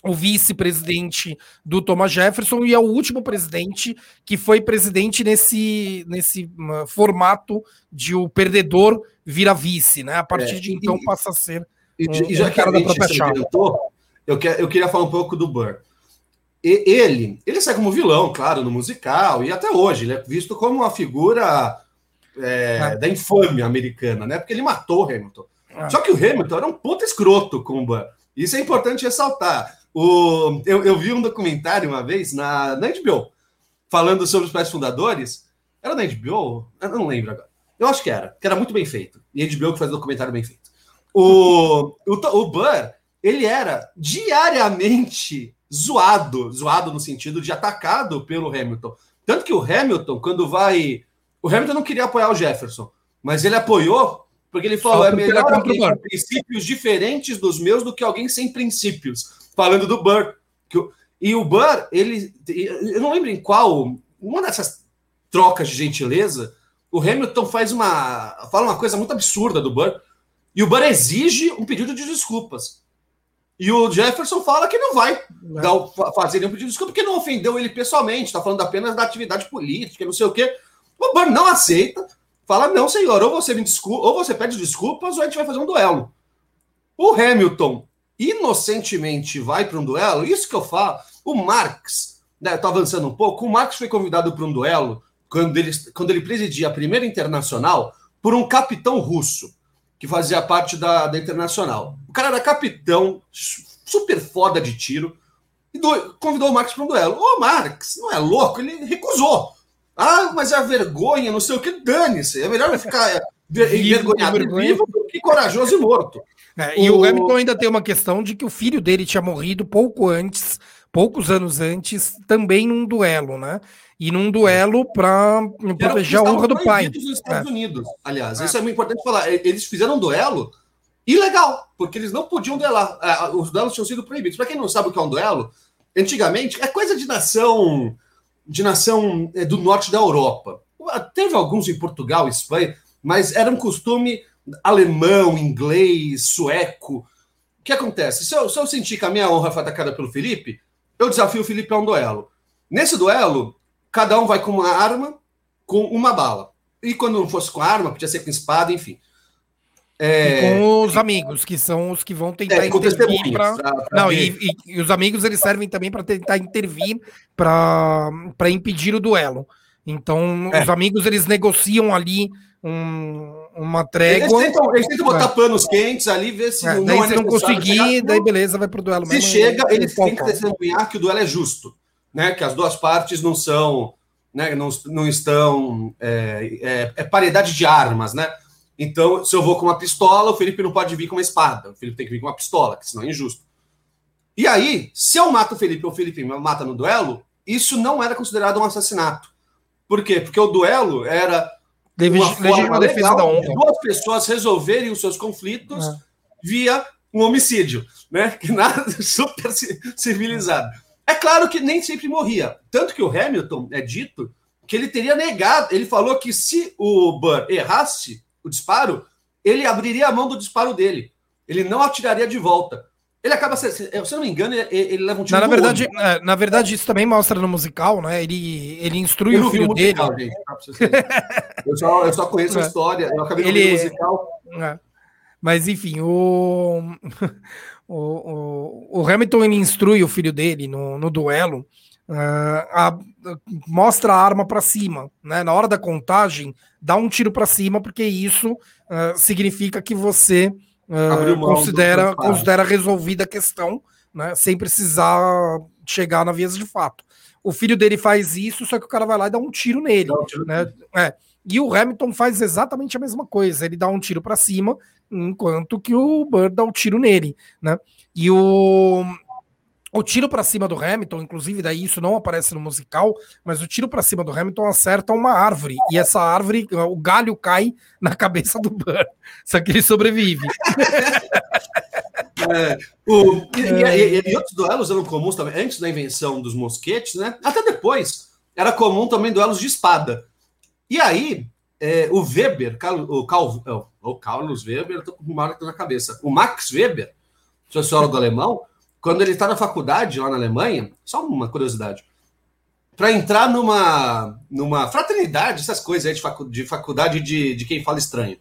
o vice-presidente do Thomas Jefferson e é o último presidente que foi presidente nesse, nesse uh, formato de o perdedor vira vice, né? A partir é, de então e, passa a ser um, e, já um que a da própria chave. Eu, eu queria falar um pouco do Burr ele, ele sai como vilão, claro, no musical, e até hoje, ele é visto como uma figura é, é. da infâmia americana, né? Porque ele matou o Hamilton. É. Só que o Hamilton era um puta escroto com o Burr. Isso é importante ressaltar. O, eu, eu vi um documentário uma vez na, na HBO, falando sobre os pais fundadores. Era na HBO? Eu não lembro agora. Eu acho que era, que era muito bem feito. E a HBO que faz documentário bem feito. O, o, o Burr, ele era diariamente zoado, zoado no sentido de atacado pelo Hamilton. Tanto que o Hamilton, quando vai. O Hamilton não queria apoiar o Jefferson, mas ele apoiou porque ele falou: é melhor alguém com princípios diferentes dos meus do que alguém sem princípios. Falando do Burr. e o Burr, ele. Eu não lembro em qual. Uma dessas trocas de gentileza, o Hamilton faz uma. fala uma coisa muito absurda do Burr. E o Burr exige um pedido de desculpas. E o Jefferson fala que não vai é. dar, fazer nenhum pedido de desculpa, porque não ofendeu ele pessoalmente, está falando apenas da atividade política, não sei o quê. O Burr não aceita, fala: não, senhor, ou você me desculpa, ou você pede desculpas, ou a gente vai fazer um duelo. O Hamilton inocentemente vai para um duelo, isso que eu falo. O Marx, né, avançando um pouco, o Marx foi convidado para um duelo quando ele, quando ele presidia a primeira internacional por um capitão russo que fazia parte da, da internacional. O cara era capitão, super foda de tiro, e do, convidou o Marx para um duelo. Ô, Marx, não é louco? Ele recusou. Ah, mas é a vergonha, não sei o que, dane-se. É melhor ficar é, envergonhado vivo do que corajoso e morto. É, e o... o Hamilton ainda tem uma questão de que o filho dele tinha morrido pouco antes, poucos anos antes, também num duelo, né? E num duelo para proteger a honra do pai. Nos Estados é. Unidos, aliás, é. isso é muito importante falar. Eles fizeram um duelo ilegal, porque eles não podiam duelar. É, os duelos tinham sido proibidos. Para quem não sabe o que é um duelo, antigamente é coisa de nação de nação é, do norte da Europa. Teve alguns em Portugal, Espanha, mas era um costume alemão, inglês, sueco. O que acontece? Se eu, se eu sentir que a minha honra foi atacada pelo Felipe, eu desafio o Felipe a um duelo. Nesse duelo, cada um vai com uma arma, com uma bala. E quando não fosse com arma, podia ser com espada, enfim. É... com os amigos, que são os que vão tentar é, intervir para. Não, e, e, e, os amigos eles servem também para tentar intervir para impedir o duelo. Então, é. os amigos eles negociam ali um, uma trégua. Eles tentam, eles tentam botar é. panos quentes ali, ver se é, não, daí, é se não conseguir, daí beleza, vai pro duelo. Se mesmo, chega, eles têm que testemunhar que o duelo é justo, né? Que as duas partes não são, né? Não, não estão é, é, é paridade de armas, né? Então, se eu vou com uma pistola, o Felipe não pode vir com uma espada. O Felipe tem que vir com uma pistola, que senão é injusto. E aí, se eu mato o Felipe ou o Felipe me mata no duelo, isso não era considerado um assassinato. Por quê? Porque o duelo era uma forma defesa da honra. de duas pessoas resolverem os seus conflitos é. via um homicídio, né? <laughs> Que nada super civilizado. É claro que nem sempre morria. Tanto que o Hamilton é dito que ele teria negado. Ele falou que se o Burr errasse, o disparo, ele abriria a mão do disparo dele. Ele não atiraria de volta. Ele acaba, se eu não me engano, ele, ele leva um tiro. Na, na verdade, é, na verdade, isso também mostra no musical, né? Ele, ele instrui o filho dele. Musical, gente, <laughs> eu, só, eu só conheço é. a história, eu acabei ele, de musical. É. Mas enfim, o, <laughs> o, o, o, Hamilton ele instrui o filho dele no, no duelo. Uh, a, mostra a arma para cima, né? Na hora da contagem, dá um tiro para cima, porque isso uh, significa que você uh, considera, considera resolvida a questão, né? Sem precisar chegar na vias de fato. O filho dele faz isso, só que o cara vai lá e dá um tiro nele, um tiro né? É. E o Hamilton faz exatamente a mesma coisa. Ele dá um tiro para cima, enquanto que o Bird dá o um tiro nele, né? E o o tiro para cima do Hamilton, inclusive, daí isso não aparece no musical, mas o tiro para cima do Hamilton acerta uma árvore e essa árvore, o galho cai na cabeça do Burr. Só que ele sobrevive. <laughs> é, o, e, e, e, outros duelos eram comuns também, antes da invenção dos mosquetes, né? Até depois, era comum também duelos de espada. E aí, é, o Weber, o, Cal, o Carlos Weber, tô com uma hora na cabeça, o Max Weber, sociólogo alemão, quando ele está na faculdade lá na Alemanha, só uma curiosidade, para entrar numa, numa fraternidade, essas coisas aí de, facu, de faculdade de, de quem fala estranho,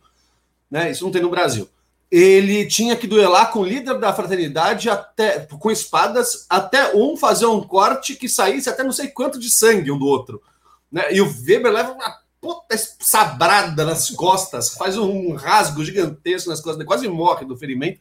né? Isso não tem no Brasil. Ele tinha que duelar com o líder da fraternidade até com espadas até um fazer um corte que saísse até não sei quanto de sangue um do outro. Né? E o Weber leva uma puta sabrada nas costas, faz um rasgo gigantesco nas costas, quase morre do ferimento.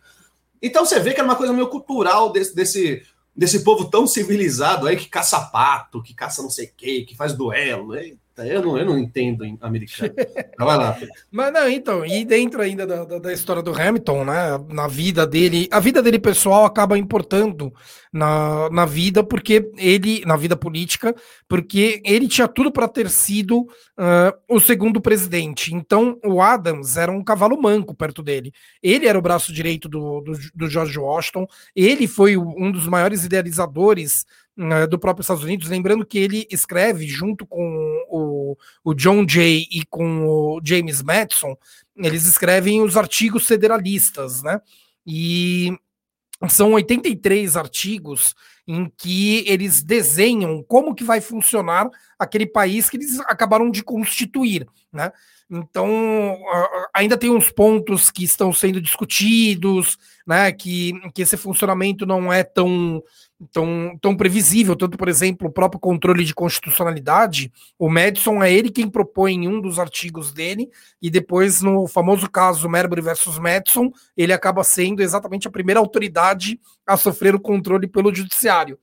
Então você vê que era uma coisa meio cultural desse, desse, desse povo tão civilizado aí que caça pato, que caça não sei o quê, que faz duelo. Né? Eu não, eu não entendo americano. Vai lá. <laughs> Mas não, então, e dentro ainda da, da, da, história do Hamilton, né? Na vida dele, a vida dele pessoal acaba importando na, na vida, porque ele, na vida política, porque ele tinha tudo para ter sido uh, o segundo presidente. Então, o Adams era um cavalo manco perto dele. Ele era o braço direito do, do, do George Washington, ele foi um dos maiores idealizadores né, do próprio Estados Unidos, lembrando que ele escreve junto com o, o John Jay e com o James Madison, eles escrevem os artigos federalistas, né? E são 83 artigos em que eles desenham como que vai funcionar aquele país que eles acabaram de constituir, né? Então, ainda tem uns pontos que estão sendo discutidos, né? Que, que esse funcionamento não é tão tão, tão previsível. Tanto, por exemplo, o próprio controle de constitucionalidade, o Madison é ele quem propõe em um dos artigos dele, e depois, no famoso caso Marbury versus Madison, ele acaba sendo exatamente a primeira autoridade a sofrer o controle pelo judiciário.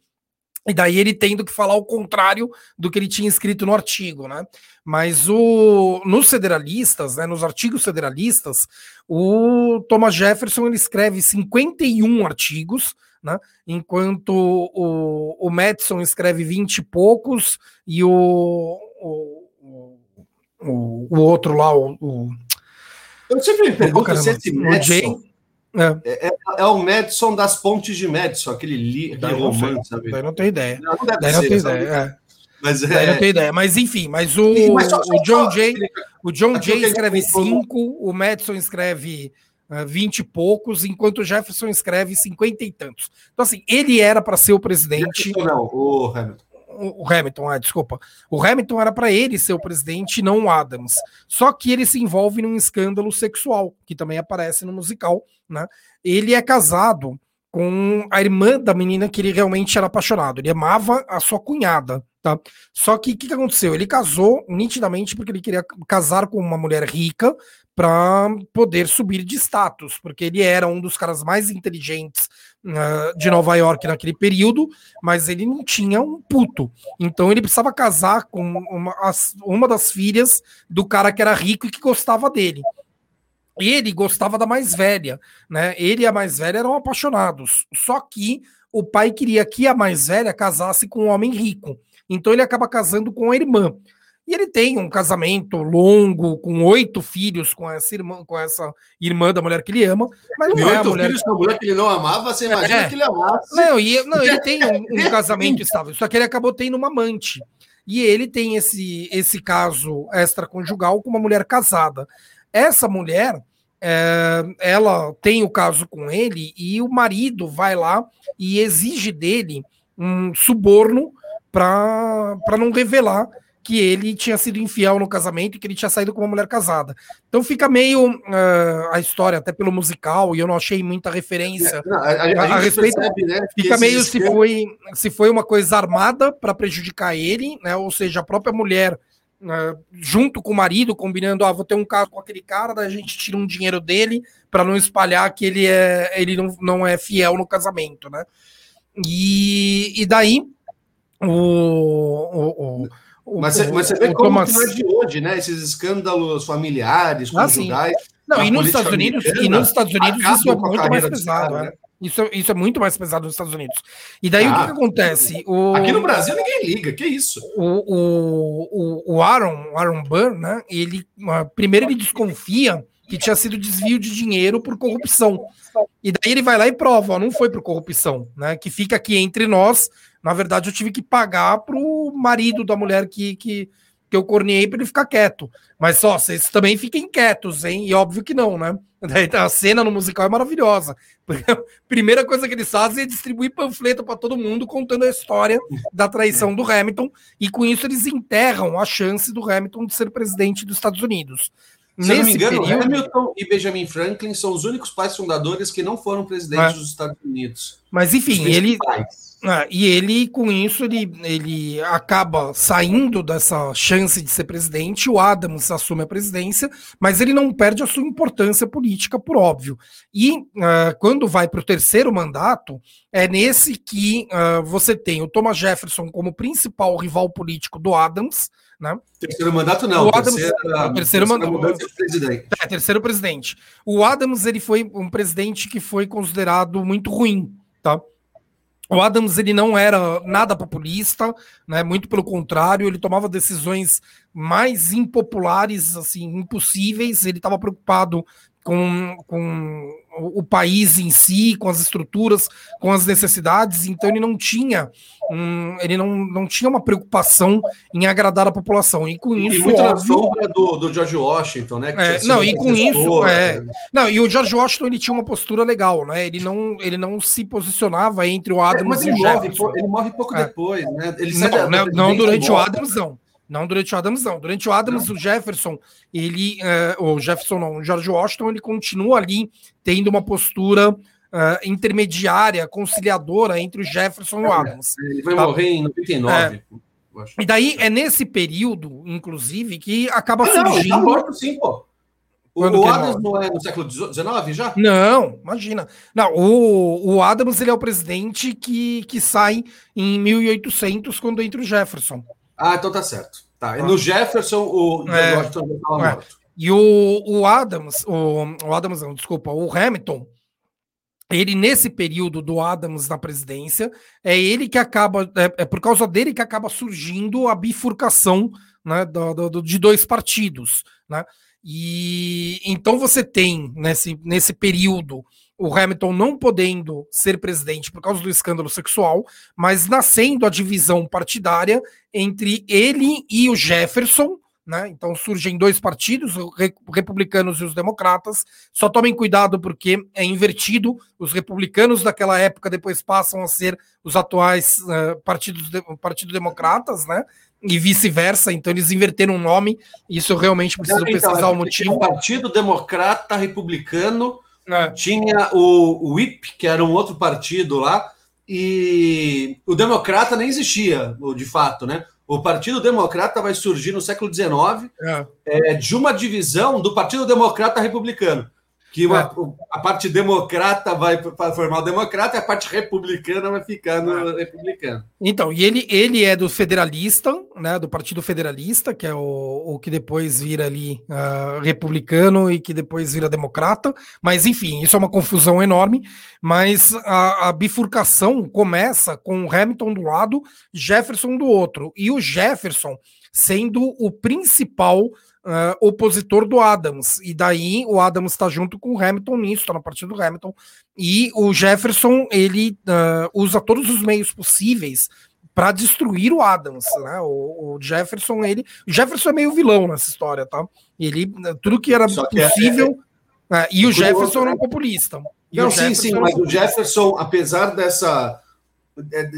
E daí ele tendo que falar o contrário do que ele tinha escrito no artigo, né? Mas o, nos federalistas, né, nos artigos federalistas, o Thomas Jefferson ele escreve 51 artigos, né? Enquanto o, o Madison escreve 20 e poucos e o, o, o, o outro lá, o, o. Eu sempre me pergunto se esse Madison. É. É, é, é, o Madison das Pontes de Madison, aquele, li, aquele romance, sabe? Daí não tenho ideia. Não, não deve daí ser, não tenho ideia. É. Mas, é... não tenho ideia. Mas enfim, mas o, mas só, o John Jay, o John Jay escreve 5, o Madison escreve 20 e poucos, enquanto o Jefferson escreve 50 e tantos. Então, assim, ele era para ser o presidente. Não, o Hamilton. O Hamilton, ah, desculpa. O Hamilton era para ele ser o presidente, não o Adams. Só que ele se envolve num escândalo sexual, que também aparece no musical, né? Ele é casado com a irmã da menina que ele realmente era apaixonado. Ele amava a sua cunhada, tá? Só que o que, que aconteceu? Ele casou nitidamente porque ele queria casar com uma mulher rica para poder subir de status, porque ele era um dos caras mais inteligentes uh, de Nova York naquele período, mas ele não tinha um puto. Então ele precisava casar com uma, uma das filhas do cara que era rico e que gostava dele. Ele gostava da mais velha, né? Ele e a mais velha eram apaixonados. Só que o pai queria que a mais velha casasse com um homem rico. Então ele acaba casando com a irmã. E ele tem um casamento longo, com oito filhos com essa irmã, com essa irmã da mulher que ele ama. Mas não e é oito mulher... filhos com a mulher que ele não amava, você imagina é. que ele amasse. Não, e, não ele tem um, <laughs> um casamento estável, só que ele acabou tendo uma amante. E ele tem esse, esse caso extraconjugal com uma mulher casada. Essa mulher, é, ela tem o caso com ele e o marido vai lá e exige dele um suborno para não revelar que ele tinha sido infiel no casamento e que ele tinha saído com uma mulher casada. Então fica meio uh, a história, até pelo musical, e eu não achei muita referência é, não, a, a, a, a respeito. Percebe, né, fica meio se foi, se foi uma coisa armada para prejudicar ele, né? Ou seja, a própria mulher. Uh, junto com o marido, combinando, ah, vou ter um caso com aquele cara, daí a gente tira um dinheiro dele para não espalhar que ele é ele não, não é fiel no casamento, né? E, e daí o, o, o mas, o, mas você vê como Thomas... é de hoje, né? Esses escândalos familiares, ah, conjugais. Não, e nos Estados Unidos, e nos Estados Unidos isso é muito mais pesado, cara, né? Isso, isso é muito mais pesado nos Estados Unidos. E daí ah, o que, que acontece? O, Aqui no Brasil ninguém liga, que isso? O, o, o, Aaron, o Aaron Burr, né? Ele primeiro ele desconfia que tinha sido desvio de dinheiro por corrupção. E daí ele vai lá e prova, ó, não foi por corrupção, né? Que fica aqui entre nós, na verdade, eu tive que pagar pro marido da mulher que, que, que eu corneei para ele ficar quieto. Mas só, vocês também fiquem quietos, hein? E óbvio que não, né? <laughs> A cena no musical é maravilhosa. a <laughs> primeira coisa que eles fazem é distribuir panfleto para todo mundo contando a história da traição do Hamilton. E com isso eles enterram a chance do Hamilton de ser presidente dos Estados Unidos. Se Nesse não me engano, período... Hamilton e Benjamin Franklin são os únicos pais fundadores que não foram presidentes é. dos Estados Unidos. Mas enfim, ele. Ah, e ele, com isso, ele, ele acaba saindo dessa chance de ser presidente. O Adams assume a presidência, mas ele não perde a sua importância política, por óbvio. E uh, quando vai para o terceiro mandato, é nesse que uh, você tem o Thomas Jefferson como principal rival político do Adams. Né? Terceiro mandato não, o Adams, terceira, terceiro mandato. Presidente. É, terceiro presidente. O Adams ele foi um presidente que foi considerado muito ruim, tá? O Adams ele não era nada populista, né? Muito pelo contrário, ele tomava decisões mais impopulares, assim, impossíveis. Ele estava preocupado com, com o país em si, com as estruturas, com as necessidades, então ele não tinha um, ele não, não tinha uma preocupação em agradar a população. E com isso. E muito óbvio, na sombra do, do George Washington, né? É, não, e com isso. É, né? não, e o George Washington ele tinha uma postura legal, né? Ele não, ele não se posicionava entre o é, Adams é, e o Jefferson. Morre, ele morre pouco é. depois, né? Ele não, não, não durante o Adams, não. Não durante o Adams, não. Durante o Adams, não. o Jefferson, ele. Uh, o Jefferson não, o George Washington, ele continua ali tendo uma postura uh, intermediária, conciliadora entre o Jefferson e o Adams. Ele vai tá? morrer em 99. É. E daí é nesse período, inclusive, que acaba não, surgindo. Não, tá morto sim, pô. O, o Adams não é no século XIX já? Não, imagina. Não, o, o Adams ele é o presidente que, que sai em 1800 quando entra o Jefferson. Ah, então tá certo. Tá. E no Jefferson, o é, Washington estava é. morto. E o, o Adams, o, o Adams, não, desculpa, o Hamilton, ele nesse período do Adams na presidência, é ele que acaba, é, é por causa dele que acaba surgindo a bifurcação né, do, do, de dois partidos, né? E então você tem nesse, nesse período o Hamilton não podendo ser presidente por causa do escândalo sexual, mas nascendo a divisão partidária entre ele e o Jefferson, né? Então surgem dois partidos, os republicanos e os democratas. Só tomem cuidado porque é invertido. Os republicanos daquela época depois passam a ser os atuais uh, partidos de, Partido Democratas, né? E vice-versa. Então eles inverteram o nome. Isso eu realmente preciso então, pesquisar o motivo. O Partido Democrata Republicano é. Tinha o, o WIP, que era um outro partido lá, e o Democrata nem existia, de fato, né? O Partido Democrata vai surgir no século XIX é. É, de uma divisão do Partido Democrata Republicano que uma, é. a parte democrata vai formar o democrata e a parte republicana vai ficar no é. republicano. Então, e ele, ele é do federalista, né, do Partido Federalista, que é o, o que depois vira ali uh, republicano e que depois vira democrata, mas enfim, isso é uma confusão enorme, mas a, a bifurcação começa com Hamilton do lado, Jefferson do outro, e o Jefferson sendo o principal uh, opositor do Adams. E daí o Adams está junto com o Hamilton nisso, está na partida do Hamilton. E o Jefferson, ele uh, usa todos os meios possíveis para destruir o Adams, né? O, o, Jefferson, ele. O Jefferson é meio vilão nessa história, tá? Ele. Tudo que era que é, possível. É, é, e o Jefferson era um populista. Não, sim, sim, mas o Jefferson, apesar dessa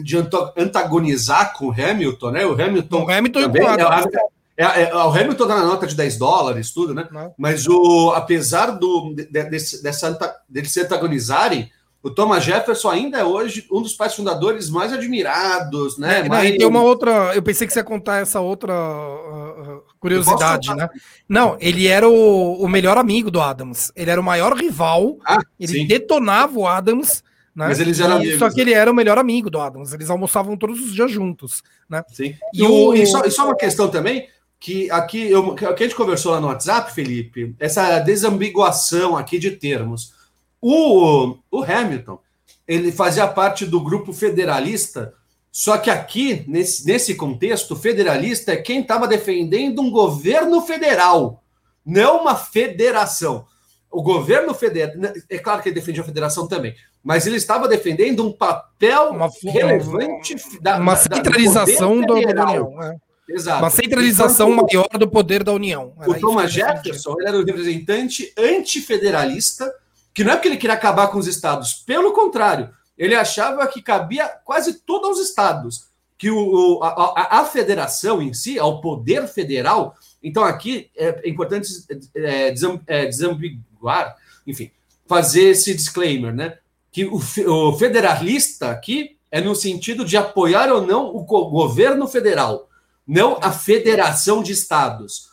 de antagonizar com o Hamilton, né? O Hamilton, o Hamilton também, e o Adams. É, é, o Hamilton tá na nota de 10 dólares, tudo, né? Não. Mas o, apesar do, de, desse, dessa, deles se antagonizarem, o Thomas Jefferson ainda é hoje um dos pais fundadores mais admirados, né? É, mais... Tem uma outra. Eu pensei que você ia contar essa outra uh, curiosidade, né? Não, ele era o, o, melhor amigo do Adams. Ele era o maior rival. Ah, ele sim. detonava o Adams. Né? Mas eles eram e, amigos. Só que ele era o melhor amigo do Adams. Eles almoçavam todos os dias juntos, né? Sim. E, e, o, e, só, e só uma questão também que aqui, eu, que a gente conversou lá no WhatsApp, Felipe, essa desambiguação aqui de termos. O, o Hamilton, ele fazia parte do grupo federalista, só que aqui, nesse, nesse contexto, federalista é quem estava defendendo um governo federal, não uma federação. O governo federal, é claro que ele defendia a federação também, mas ele estava defendendo um papel uma, relevante da uma centralização da, do, do União. É. Exato. Uma centralização Enquanto, maior do poder da União. o Thomas Jefferson era o representante antifederalista, que não é porque ele queria acabar com os estados, pelo contrário, ele achava que cabia quase tudo aos estados, que o, a, a, a federação em si, ao poder federal, Então aqui é importante é, é, desambiguar, enfim, fazer esse disclaimer, né? Que o, o federalista aqui é no sentido de apoiar ou não o governo federal, não a federação de estados.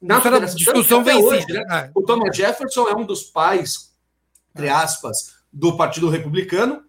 Na federação, discussão vencida. Hoje, né? É. O Thomas Jefferson é um dos pais, entre aspas, do Partido Republicano,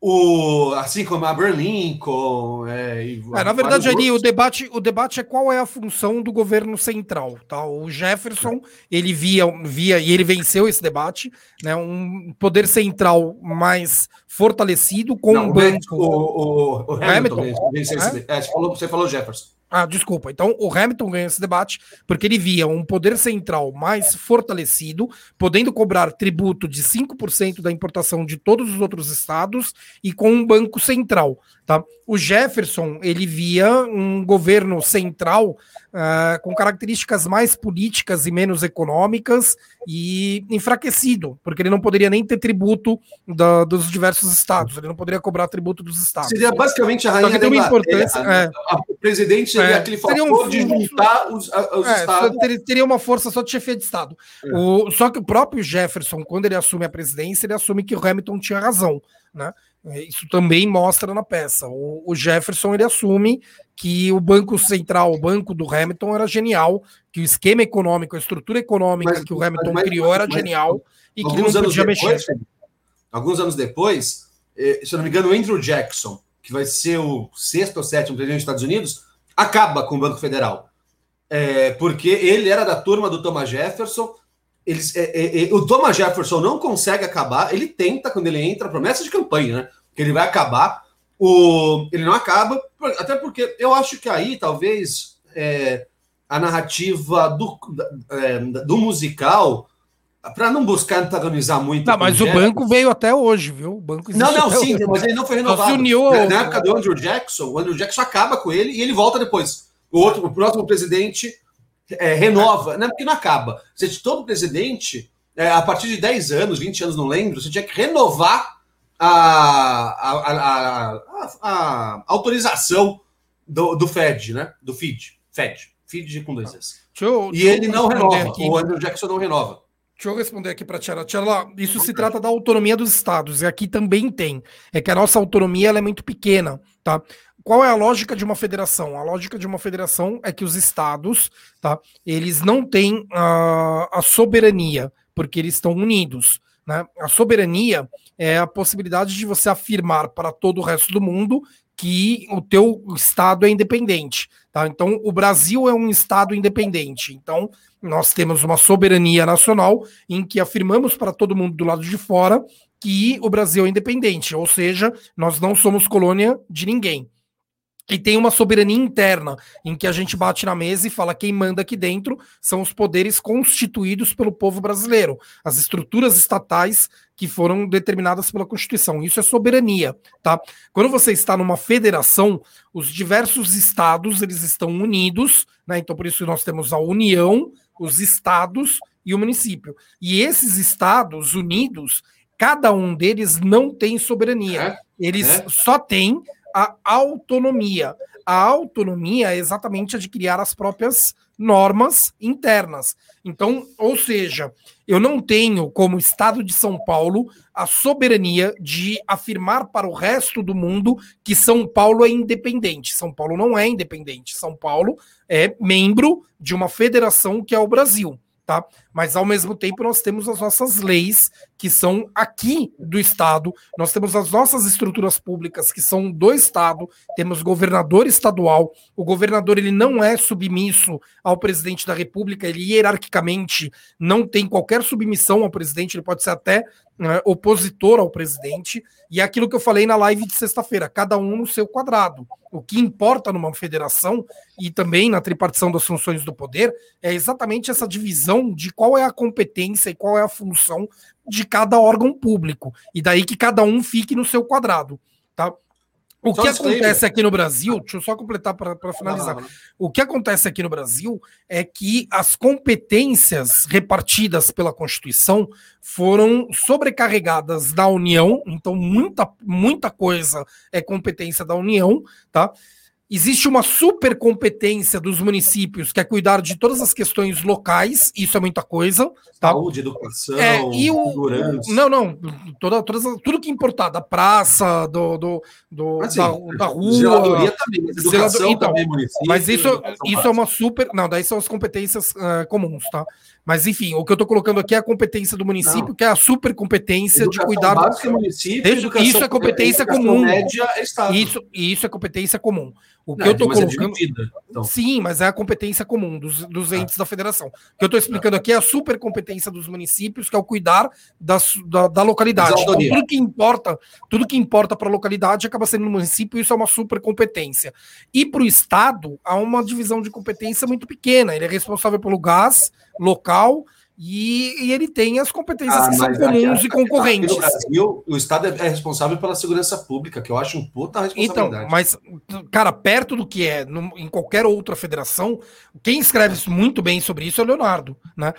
o, assim como Abraham Lincoln. É, é, na verdade, ali, o debate, o debate é qual é a função do governo central. Tá? O Jefferson ele via, via e ele venceu esse debate, né? Um poder central mais fortalecido com Não, um banco. O, o, o Hamilton, Hamilton venceu, é? É, você falou Jefferson. Ah, desculpa. Então, o Hamilton ganha esse debate porque ele via um poder central mais fortalecido, podendo cobrar tributo de 5% da importação de todos os outros estados e com um banco central. Tá? O Jefferson ele via um governo central uh, com características mais políticas e menos econômicas e enfraquecido, porque ele não poderia nem ter tributo da, dos diversos estados, ele não poderia cobrar tributo dos estados. Seria basicamente a rainha da importância. É, o presidente seria é, aquele fator um, de juntar os, os é, estados. Teria, teria, uma força só de chefia de estado. É. O, só que o próprio Jefferson, quando ele assume a presidência, ele assume que o Hamilton tinha razão, né? É, isso também mostra na peça. O, Jefferson ele assume que o Banco Central, o banco do Hamilton era genial, que o esquema econômico, a estrutura econômica mas, que o Hamilton mas, criou era mas, genial e que não podia depois, mexer. Alguns anos depois, eh, se eu não me engano, o Andrew Jackson, que vai ser o sexto ou sétimo presidente dos Estados Unidos, acaba com o Banco Federal. É, porque ele era da turma do Thomas Jefferson, eles, é, é, é, o Thomas Jefferson não consegue acabar, ele tenta quando ele entra, promessa de campanha, né? Que ele vai acabar. O, ele não acaba, até porque eu acho que aí talvez é, a narrativa do, é, do musical, para não buscar antagonizar muito. Não, mas o banco veio até hoje, viu? O banco não, não, sim, hoje. mas ele não foi renovado. Se uniu na, na época do Andrew Jackson, o Andrew Jackson acaba com ele e ele volta depois. O outro, o próximo presidente é, renova, né? Porque não acaba. Você, todo presidente, é, a partir de 10 anos, 20 anos, não lembro, você tinha que renovar a, a, a, a autorização do, do Fed, né? Do FID. Fed. FID com dois S. e ele não renova. Aqui. O Andrew Jackson não renova. Deixa eu responder aqui para a Tiara. Tiara, isso se trata da autonomia dos estados, e aqui também tem. É que a nossa autonomia é muito pequena, tá? qual é a lógica de uma federação? A lógica de uma federação é que os estados, tá, eles não têm a, a soberania, porque eles estão unidos. Né? A soberania é a possibilidade de você afirmar para todo o resto do mundo que o teu estado é independente. Tá? Então, o Brasil é um estado independente. Então, nós temos uma soberania nacional em que afirmamos para todo mundo do lado de fora que o Brasil é independente, ou seja, nós não somos colônia de ninguém e tem uma soberania interna, em que a gente bate na mesa e fala quem manda aqui dentro são os poderes constituídos pelo povo brasileiro, as estruturas estatais que foram determinadas pela Constituição. Isso é soberania, tá? Quando você está numa federação, os diversos estados, eles estão unidos, né? Então por isso nós temos a União, os estados e o município. E esses estados unidos, cada um deles não tem soberania. É? Eles é? só têm a autonomia. A autonomia é exatamente a de criar as próprias normas internas. Então, ou seja, eu não tenho, como Estado de São Paulo, a soberania de afirmar para o resto do mundo que São Paulo é independente. São Paulo não é independente. São Paulo é membro de uma federação que é o Brasil tá? Mas ao mesmo tempo nós temos as nossas leis que são aqui do estado, nós temos as nossas estruturas públicas que são do estado, temos governador estadual. O governador ele não é submisso ao presidente da República, ele hierarquicamente não tem qualquer submissão ao presidente, ele pode ser até né, opositor ao presidente, e é aquilo que eu falei na live de sexta-feira, cada um no seu quadrado. O que importa numa federação e também na tripartição das funções do poder é exatamente essa divisão de qual é a competência e qual é a função de cada órgão público, e daí que cada um fique no seu quadrado. Tá? O só que acontece aqui no Brasil, deixa eu só completar para finalizar. O que acontece aqui no Brasil é que as competências repartidas pela Constituição foram sobrecarregadas da União, então muita, muita coisa é competência da União, tá? Existe uma super competência dos municípios, que é cuidar de todas as questões locais, isso é muita coisa. Tá? Saúde, educação, é, e o, segurança. Não, não, toda, tudo que importar, da praça, do, do, do assim, da, da, rua. Zeladoria também, educação então, também, município. Mas isso, isso é uma super. Não, daí são as competências uh, comuns, tá? Mas, enfim, o que eu estou colocando aqui é a competência do município, não. que é a super competência educação de cuidar do município. Isso é competência comum. Média é. Isso, isso é competência comum. O que não, eu estou é colocando. É então. Sim, mas é a competência comum dos, dos ah. entes ah. da federação. O que eu estou explicando ah. aqui é a super competência dos municípios, que é o cuidar da, da, da localidade. Então, tudo que importa, tudo que importa para a localidade acaba sendo no município, isso é uma super competência. E para o Estado, há uma divisão de competência muito pequena. Ele é responsável pelo gás local e, e, ele tem as competências ah, que são comuns e concorrentes. no Brasil, o Estado é, é responsável pela segurança pública, que eu acho um puta então, responsabilidade. Então, mas, cara, perto do que é no, em qualquer outra federação, quem escreve muito bem sobre isso é o Leonardo, né?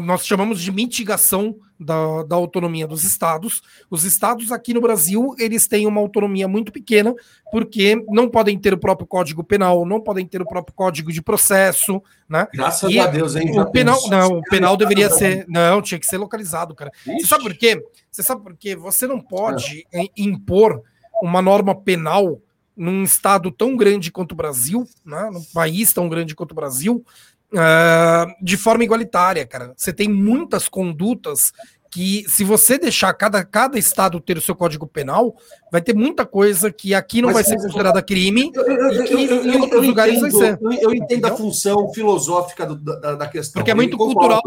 Nós chamamos de mitigação da, da autonomia dos estados. Os estados aqui no Brasil, eles têm uma autonomia muito pequena, porque não podem ter o próprio código penal, não podem ter o próprio código de processo, né? Graças e a Deus, hein? O penal, não, o penal deveria ser, não, tinha que ser localizado, cara. Ixi. Você sabe por quê? Você sabe por quê? Você não pode é. impor uma norma penal num estado tão grande quanto o Brasil, né, num país tão grande quanto o Brasil, uh, de forma igualitária, cara. Você tem muitas condutas que, se você deixar cada, cada estado ter o seu código penal, vai ter muita coisa que aqui não Mas, vai ser considerada crime eu, eu, eu, e que em outros lugares entendo, vai ser. Eu, entendo Entendeu? a função filosófica do, da, da, questão. Porque é muito cultural.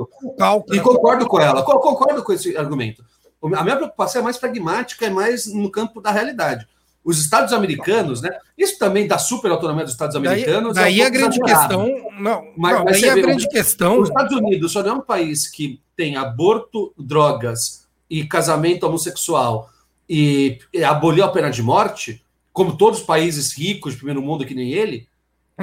e concordo com ela, concordo com esse argumento. A minha preocupação é mais pragmática, é mais no campo da realidade os Estados americanos, né? Isso também da super autonomia dos Estados americanos. Daí, daí é a grande questão. Não, mas, não, daí é a grande questão. Os Estados Unidos só não é um país que tem aborto, drogas e casamento homossexual e, e aboliu a pena de morte, como todos os países ricos de primeiro mundo que nem ele.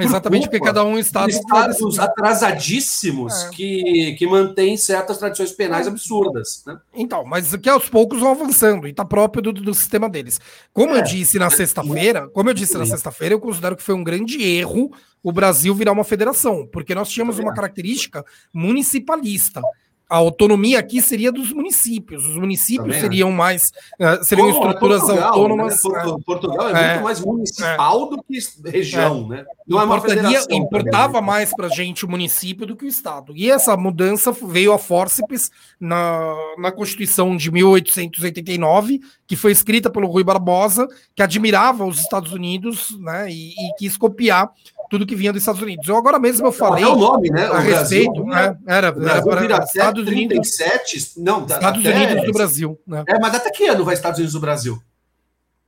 Exatamente porque cada um estado. Estados atrasadíssimos é. que, que mantêm certas tradições penais é. absurdas. Né? Então, mas que aos poucos vão avançando e está próprio do, do sistema deles. Como é. eu disse na sexta-feira, como eu disse na sexta-feira, eu considero que foi um grande erro o Brasil virar uma federação, porque nós tínhamos uma característica municipalista a autonomia aqui seria dos municípios. Os municípios Também, seriam mais. Uh, seriam Como estruturas Portugal, autônomas. Né? Portugal, é, é, muito mais municipal é, do que região, é. né? Não Importaria, é importava mais para a gente o município do que o Estado. E essa mudança veio a fórceps na, na Constituição de 1889, que foi escrita pelo Rui Barbosa, que admirava os Estados Unidos né, e, e quis copiar tudo que vinha dos Estados Unidos. Eu agora mesmo eu falei. É o nome, né? O a respeito. Brasil, é, era, Brasil era, era Estados 37, Unidos. Não, Estados até, Unidos do Brasil. Né? É, mas até que ano vai Estados Unidos do Brasil?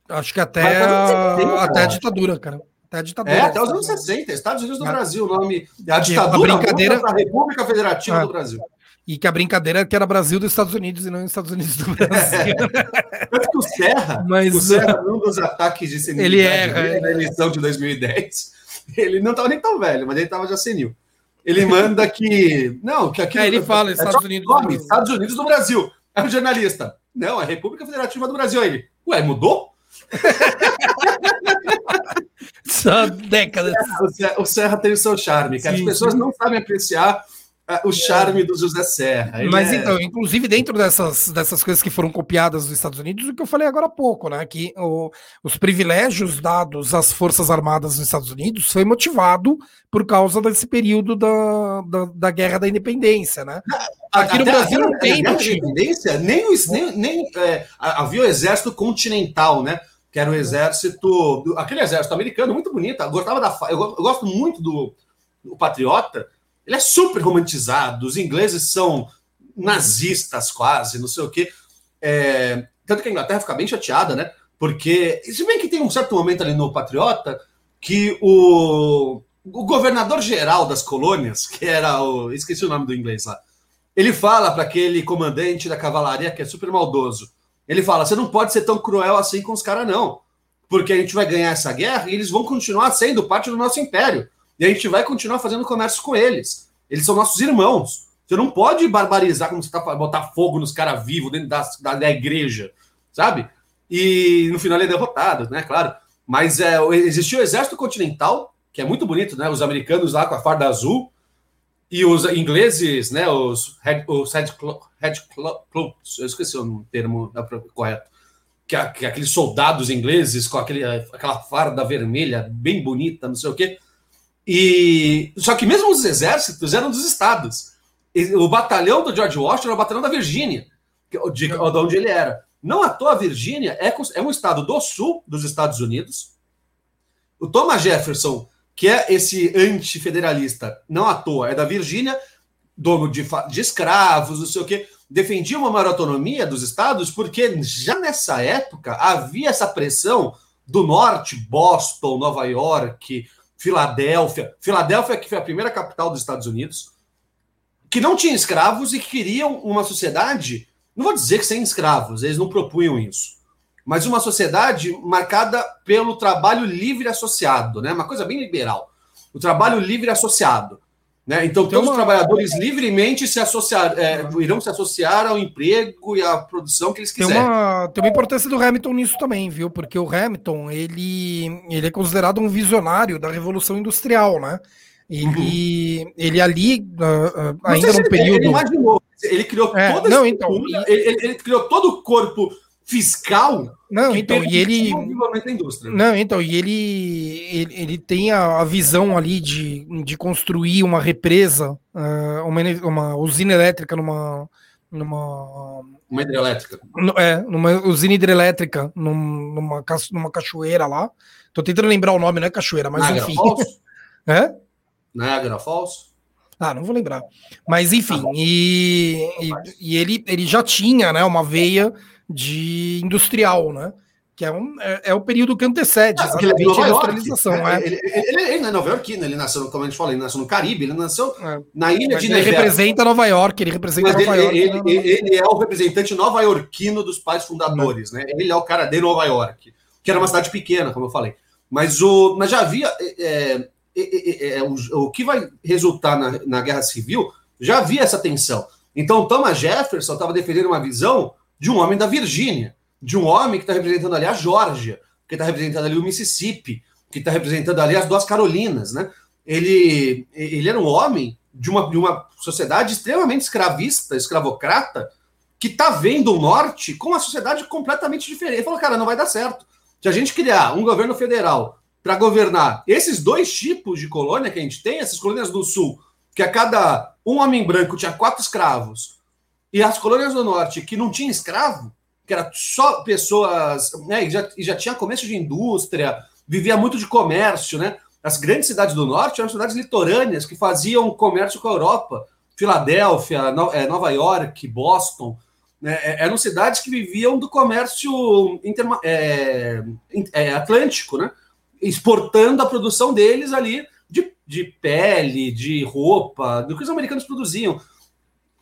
Acho que até, a, até a ditadura, cara. Até a ditadura. É, até os anos 60, Estados Unidos do é. Brasil, o nome. A ditadura a brincadeira... da República Federativa é. do Brasil. E que a brincadeira é que era Brasil dos Estados Unidos e não Estados Unidos do Brasil. Tanto que o Serra, Mas, o Serra, num dos ataques de ele é, na eleição de 2010, <laughs> ele não estava nem tão velho, mas ele estava já senil. Ele manda que. <laughs> Não, que aqui. É, ele fala é Estados Unidos do Brasil. Estados Unidos do Brasil. É o jornalista. Não, é República Federativa do Brasil. Aí ele. Ué, mudou? <laughs> Só décadas. O Serra tem o seu charme, que As pessoas não sabem apreciar o charme do José Serra. Ele Mas é... então, inclusive dentro dessas, dessas coisas que foram copiadas dos Estados Unidos, o que eu falei agora há pouco, né? Que o, os privilégios dados às Forças Armadas dos Estados Unidos foi motivado por causa desse período da, da, da Guerra da Independência, né? Aqui no Brasil não tem independência, nem, nem, nem é, havia o exército continental, né? Que era o exército, aquele exército americano muito bonito. Eu gostava da, eu, eu gosto muito do, do Patriota ele é super romantizado, os ingleses são nazistas quase, não sei o quê. É, tanto que a Inglaterra fica bem chateada, né? Porque, se bem que tem um certo momento ali no Patriota que o, o governador-geral das colônias, que era o. esqueci o nome do inglês lá, ele fala para aquele comandante da cavalaria que é super maldoso. Ele fala: você não pode ser tão cruel assim com os caras, não. Porque a gente vai ganhar essa guerra e eles vão continuar sendo parte do nosso império. E a gente vai continuar fazendo comércio com eles. Eles são nossos irmãos. Você não pode barbarizar como você tá botar fogo nos caras vivos dentro da, da, da, igreja, sabe? E no final ele é derrotado, né? Claro. Mas é, existia o Exército Continental, que é muito bonito, né? Os americanos lá com a farda azul e os ingleses, né? Os Red, os red, red eu esqueci o termo correto, que, é, que é aqueles soldados ingleses com aquele, aquela farda vermelha bem bonita, não sei o quê. E só que mesmo os exércitos eram dos estados. O batalhão do George Washington era o batalhão da Virgínia, de, de onde ele era. Não à toa, a Virgínia é, é um estado do sul dos Estados Unidos. O Thomas Jefferson, que é esse antifederalista, não à toa, é da Virgínia, dono de, de escravos, não sei o quê, defendia uma maior autonomia dos estados, porque já nessa época havia essa pressão do norte, Boston, Nova York, Filadélfia. Filadélfia, que foi a primeira capital dos Estados Unidos, que não tinha escravos e que queriam uma sociedade não vou dizer que sem escravos, eles não propunham isso. Mas uma sociedade marcada pelo trabalho livre associado, né? Uma coisa bem liberal. O trabalho livre associado. Né? Então, todos uma... os trabalhadores livremente se associar, é, irão se associar ao emprego e à produção que eles quiserem. Tem uma, tem uma importância do Hamilton nisso também, viu? Porque o Hamilton ele, ele é considerado um visionário da Revolução Industrial, né? Ele, uhum. ele ali, uh, uh, ainda no período. Ele imaginou ele criou é, toda não, então, ele, ele, criou todo o corpo fiscal. Não, então, e ele. Não, então, e ele, ele, ele tem a, a, visão ali de, de construir uma represa, uh, uma, uma usina elétrica numa. numa uma hidrelétrica. É, numa usina hidrelétrica, num, numa, numa cachoeira lá. Tô tentando lembrar o nome, não é cachoeira, mas Niagara enfim. Falls? <laughs> é? Niagara Falls? Ah, não vou lembrar. Mas enfim, e, e, e, ele, ele já tinha né, uma veia de industrial, né? Que é, um, é, é o período que antecede ah, exatamente a industrialização. É. Ele, ele, ele, ele, não é Nova York, ele nasceu, como a gente falou, ele nasceu no Caribe, ele nasceu é. na ilha de Nevada. Ele representa Nova York, ele representa Mas Nova York. Ele, né? ele, é o representante nova-iorquino dos pais fundadores, né? Ele é o cara de Nova York, que era uma cidade pequena, como eu falei. Mas, o, mas já havia é, é, é, o, o, que vai resultar na, na guerra civil já havia essa tensão. Então, Thomas Jefferson estava defendendo uma visão de um homem da Virgínia, de um homem que está representando ali a Geórgia, que está representando ali o Mississippi, que está representando ali as duas Carolinas, né? Ele, ele era um homem de uma, de uma sociedade extremamente escravista, escravocrata, que está vendo o norte com uma sociedade completamente diferente. Ele falou, cara, não vai dar certo. Se a gente criar um governo federal para governar esses dois tipos de colônia que a gente tem, essas colônias do sul, que a cada um homem branco tinha quatro escravos, e as colônias do norte que não tinha escravo, que era só pessoas, né, e já, e já tinha comércio de indústria, vivia muito de comércio, né? As grandes cidades do norte eram cidades litorâneas que faziam comércio com a Europa, Filadélfia, é, Nova York, Boston, né, é, eram cidades que viviam do comércio inter, é, é, atlântico, né? exportando a produção deles ali de, de pele, de roupa, do que os americanos produziam.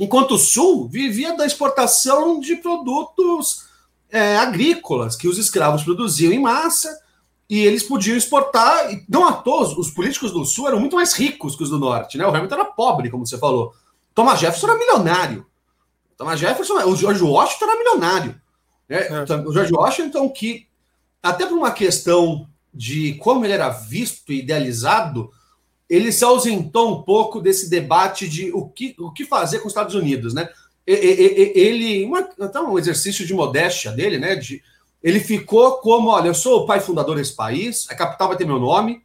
Enquanto o Sul vivia da exportação de produtos é, agrícolas que os escravos produziam em massa e eles podiam exportar. E não à toa, os políticos do Sul eram muito mais ricos que os do Norte. Né? O Hamilton era pobre, como você falou. Thomas Jefferson era milionário. Thomas Jefferson, o George Washington era milionário. Né? É. O George Washington, que até por uma questão de como ele era visto e idealizado, ele se ausentou um pouco desse debate de o que, o que fazer com os Estados Unidos, né? Ele, uma, então um exercício de modéstia dele, né? De, ele ficou como, olha, eu sou o pai fundador desse país, a capital vai ter meu nome,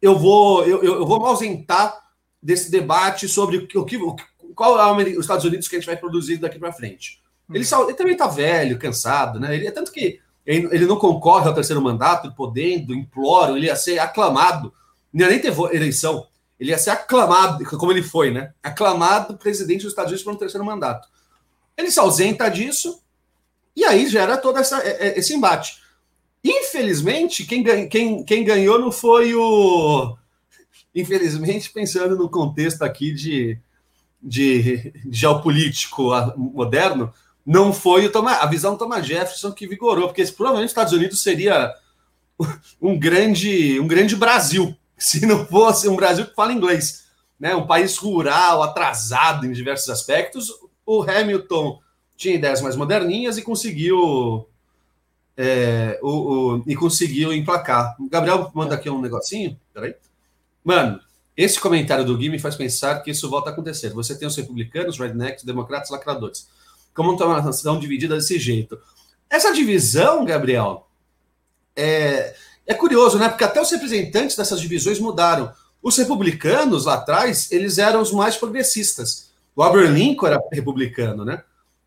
eu vou, eu, eu vou me ausentar desse debate sobre o que, o, qual é os Estados Unidos que a gente vai produzir daqui para frente. Ele, hum. ele também está velho, cansado, né? Ele é tanto que ele não concorre ao terceiro mandato, podendo, imploro, ele ia ser aclamado, não ia nem ter eleição, ele ia ser aclamado, como ele foi, né? Aclamado presidente dos Estados Unidos para um terceiro mandato. Ele se ausenta disso, e aí gera todo essa, é, é, esse embate. Infelizmente, quem, quem, quem ganhou não foi o. Infelizmente, pensando no contexto aqui de, de, de geopolítico moderno, não foi o Thomas, a visão do Thomas Jefferson que vigorou, porque provavelmente os Estados Unidos seria um grande, um grande Brasil, se não fosse um Brasil que fala inglês. Né? Um país rural, atrasado em diversos aspectos. O Hamilton tinha ideias mais moderninhas e conseguiu é, o, o, e conseguiu emplacar. O Gabriel manda aqui um negocinho. Peraí. Mano, esse comentário do Gui me faz pensar que isso volta a acontecer. Você tem os republicanos, rednecks, democratas, lacradores. Como está uma nação dividida desse jeito? Essa divisão, Gabriel, é, é curioso, né? Porque até os representantes dessas divisões mudaram. Os republicanos lá atrás, eles eram os mais progressistas. O Abraham Lincoln era republicano, né?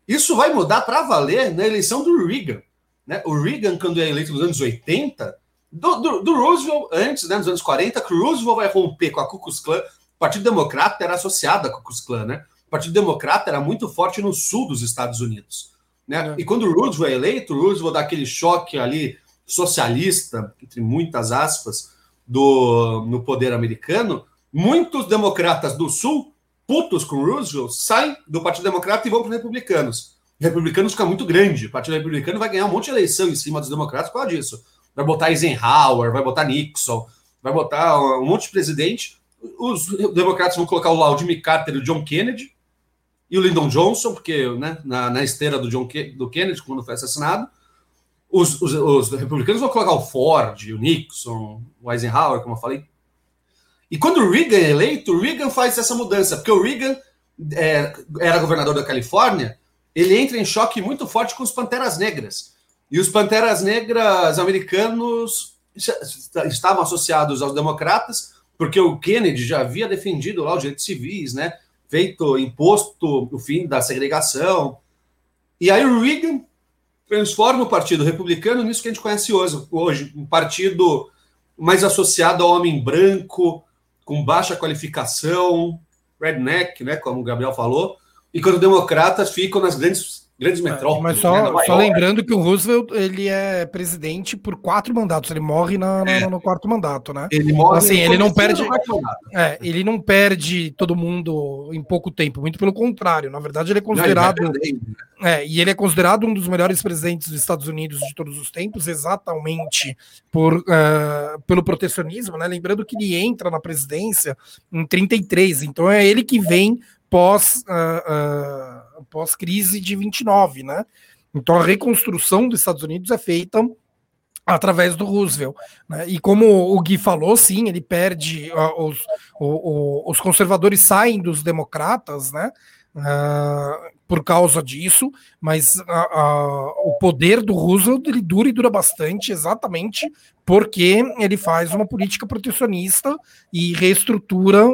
Isso vai mudar para valer na eleição do Reagan. Né? O Reagan, quando é eleito nos anos 80, do, do, do, Roosevelt, antes, né, nos anos 40, que o Roosevelt vai romper com a Ku Klux Klan. O Partido Democrata era associado à Ku Klux Klan, né? O Partido Democrata era muito forte no sul dos Estados Unidos. Né? É. E quando o Roosevelt é eleito, o Roosevelt dá aquele choque ali socialista, entre muitas aspas, do, no poder americano, muitos democratas do sul, putos com Roosevelt, saem do Partido Democrata e vão para os republicanos. Os republicanos fica muito grande. O Partido Republicano vai ganhar um monte de eleição em cima dos democratas por causa disso. Vai botar Eisenhower, vai botar Nixon, vai botar um monte de presidente. Os democratas vão colocar o Jimmy Carter e o John Kennedy e o Lyndon Johnson, porque né, na, na esteira do, John do Kennedy, quando foi assassinado. Os, os, os, republicanos vão colocar o Ford, o Nixon, o Eisenhower, como eu falei. E quando o Reagan é eleito, o Reagan faz essa mudança, porque o Reagan é, era governador da Califórnia, ele entra em choque muito forte com os Panteras Negras. E os Panteras Negras americanos estavam associados aos democratas, porque o Kennedy já havia defendido lá os direitos civis, né? Feito, imposto o fim da segregação. E aí o Reagan transforma o Partido Republicano nisso que a gente conhece hoje, hoje um partido mais associado ao homem branco, com baixa qualificação, redneck, né, como o Gabriel falou, e quando democratas ficam nas grandes grandes é, metrópoles. Mas só, né, só lembrando que o Roosevelt ele é presidente por quatro mandatos. Ele morre na, na, é. no quarto mandato, né? Ele morre. Assim, ele não perde. É, ele não perde todo mundo em pouco tempo. Muito pelo contrário. Na verdade, ele é considerado. Não, ele né? é, e ele é considerado um dos melhores presidentes dos Estados Unidos de todos os tempos, exatamente por, uh, pelo protecionismo, né? Lembrando que ele entra na presidência em 33, então é ele que vem pós, uh, uh, pós crise de 29, né? Então a reconstrução dos Estados Unidos é feita através do Roosevelt. Né? E como o Gui falou, sim, ele perde, uh, os, o, o, os conservadores saem dos democratas, né? Uh, por causa disso, mas uh, o poder do Roosevelt ele dura e dura bastante, exatamente porque ele faz uma política protecionista e reestrutura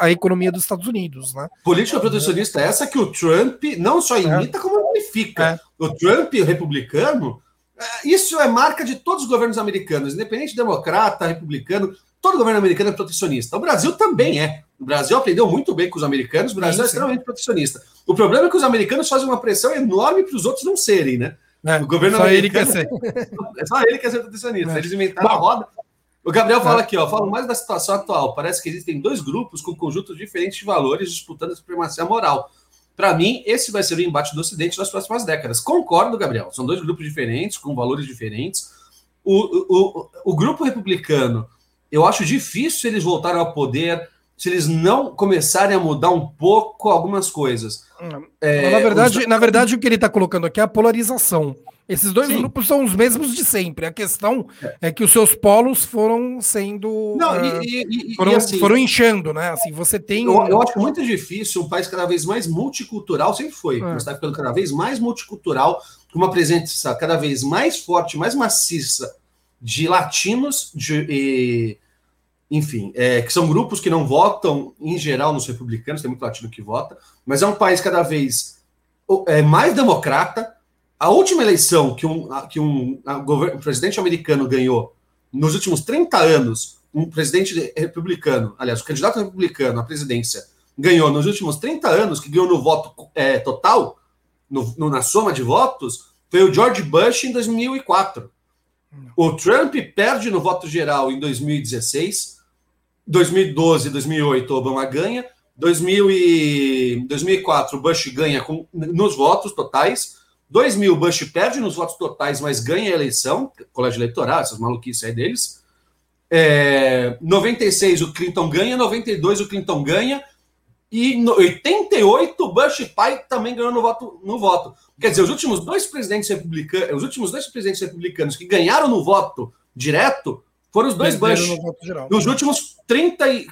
a economia dos Estados Unidos. Né? Política protecionista é essa que o Trump não só é. imita, é. como amplifica. É. O Trump, republicano, é, isso é marca de todos os governos americanos, independente democrata, republicano, todo governo americano é protecionista. O Brasil também é. O Brasil aprendeu muito bem com os americanos, o Brasil sim, é extremamente protecionista. O problema é que os americanos fazem uma pressão enorme para os outros não serem, né? É, o governo só ele quer ser. <laughs> é só ele que quer ser protecionista. É. Eles inventaram Bom, a roda. O Gabriel fala é. aqui, ó, fala mais da situação atual. Parece que existem dois grupos com conjuntos diferentes de valores disputando a supremacia moral. Para mim, esse vai ser o embate do Ocidente nas próximas décadas. Concordo, Gabriel. São dois grupos diferentes, com valores diferentes. O, o, o, o grupo republicano eu acho difícil eles voltarem ao poder se eles não começarem a mudar um pouco algumas coisas. É, na, verdade, os... na verdade, o que ele está colocando aqui é a polarização. Esses dois Sim. grupos são os mesmos de sempre. A questão é, é que os seus polos foram sendo. Não, uh, e, e, foram, e assim, foram inchando, né? Assim, você tem. Eu, eu, acho muito difícil um país cada vez mais multicultural, sempre foi, é. mas está ficando cada vez mais multicultural, com uma presença cada vez mais forte, mais maciça de latinos, de, enfim, é, que são grupos que não votam em geral nos republicanos, tem muito latino que vota, mas é um país cada vez é, mais democrata. A última eleição que um, que um, um presidente americano ganhou nos últimos 30 anos, um presidente republicano, aliás, o candidato republicano à presidência, ganhou nos últimos 30 anos, que ganhou no voto é, total, no, no, na soma de votos, foi o George Bush em 2004. O Trump perde no voto geral em 2016, 2012 2008, Obama ganha. 2000 e 2004, Bush ganha com, nos votos totais. 2000, Bush perde nos votos totais, mas ganha a eleição, colégio eleitoral, essas maluquices aí deles. É, 96, o Clinton ganha. 92, o Clinton ganha. e em 88 Bush pai também ganhou no voto, no voto. Quer dizer, os últimos dois presidentes republicanos, os últimos dois presidentes republicanos que ganharam no voto direto foram os dois Bush. No nos últimos 30 e,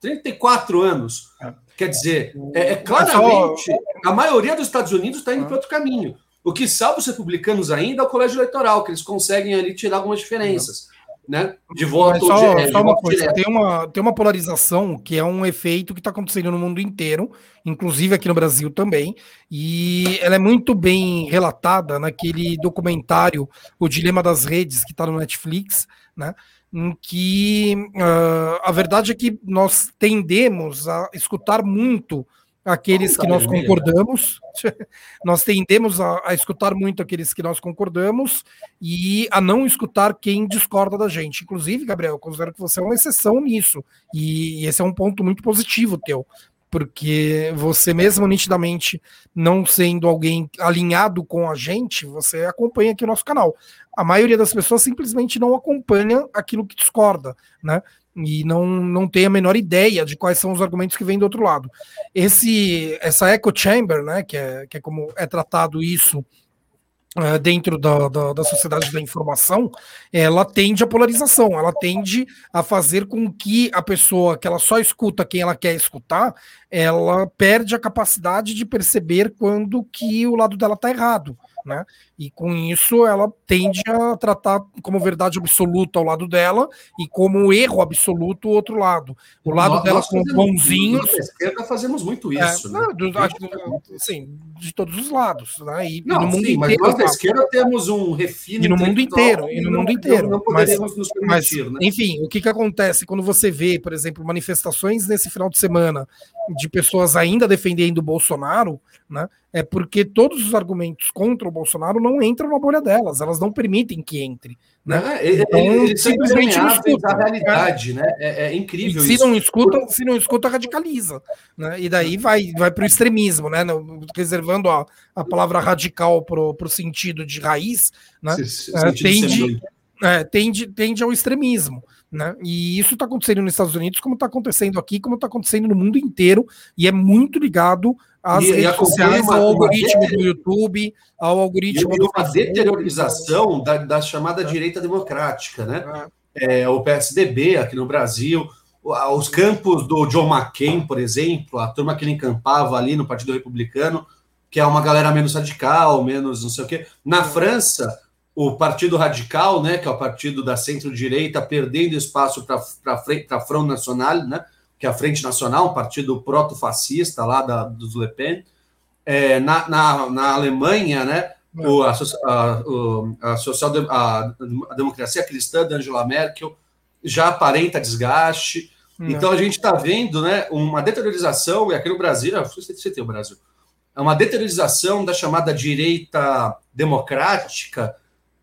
34 anos. É. Quer dizer, é, é claramente a maioria dos Estados Unidos está indo é. para outro caminho. O que salva os republicanos ainda é o colégio eleitoral, que eles conseguem ali tirar algumas diferenças né? De voto, só, de, só uma coisa, tem uma, tem uma polarização que é um efeito que está acontecendo no mundo inteiro, inclusive aqui no Brasil também, e ela é muito bem relatada naquele documentário O Dilema das Redes, que está no Netflix, né? Em que uh, a verdade é que nós tendemos a escutar muito aqueles que nós concordamos, <laughs> nós tendemos a, a, escutar muito aqueles que nós concordamos e a não escutar quem discorda da gente. Inclusive, Gabriel, eu considero que você é uma exceção nisso, e esse é um ponto muito positivo teu, porque você mesmo nitidamente não sendo alguém alinhado com a gente, você acompanha aqui o nosso canal. A maioria das pessoas simplesmente não acompanha aquilo que discorda, né? E não, não tem a menor ideia de quais são os argumentos que vêm do outro lado. Esse, essa echo chamber, né, que é, que é como é tratado isso uh, dentro da, da, da, sociedade da informação, ela tende à polarização, ela tende a fazer com que a pessoa que ela só escuta quem ela quer escutar, ela perde a capacidade de perceber quando que o lado dela está errado né? E com isso ela tende a tratar como verdade absoluta ao lado dela e como erro absoluto o outro lado. O lado nós, dela nós com bonzinhos. Na esquerda fazemos muito é, isso, é, né? Do, sim, de todos os lados, né? E, não, e no mundo sim, inteiro. Mas nós da esquerda temos um refino. E no mundo inteiro, e no mundo inteiro. Não, não poderíamos mas, nos permitir, mas, né? Enfim, o que, que acontece quando você vê, por exemplo, manifestações nesse final de semana de pessoas ainda defendendo o Bolsonaro, né? É porque todos os argumentos contra o Bolsonaro não entram na bolha delas, elas não permitem que entre. Né? É, então, eles simplesmente não escutam. a realidade, né? É, é incrível se isso. Não escuta, se não escuta, radicaliza. Né? E daí vai, vai para o extremismo, né? Reservando a, a palavra radical para o sentido de raiz, né? Se, é, tende, é, tende, tende ao extremismo. Né? E isso está acontecendo nos Estados Unidos, como está acontecendo aqui, como está acontecendo no mundo inteiro, e é muito ligado às e, redes sociais, ao algoritmo do YouTube, ao algoritmo do uma deteriorização da, da chamada é. direita democrática, né? É. é. o PSDB aqui no Brasil, os campos do John McCain, por exemplo, a turma que ele encampava ali no Partido Republicano, que é uma galera menos radical, menos não sei o quê. Na é. França, o Partido Radical, né, que é o partido da centro-direita, perdendo espaço para a Front Nacional, né, que é a Frente Nacional, um partido proto-fascista lá da, dos Le Pen. É, na, na, na, Alemanha, né, o, a, a, a, social, a, a democracia cristã da Angela Merkel já aparenta desgaste. Então a gente está vendo né, uma deteriorização, e aqui no Brasil, você tem o Brasil, é uma deteriorização da chamada direita democrática,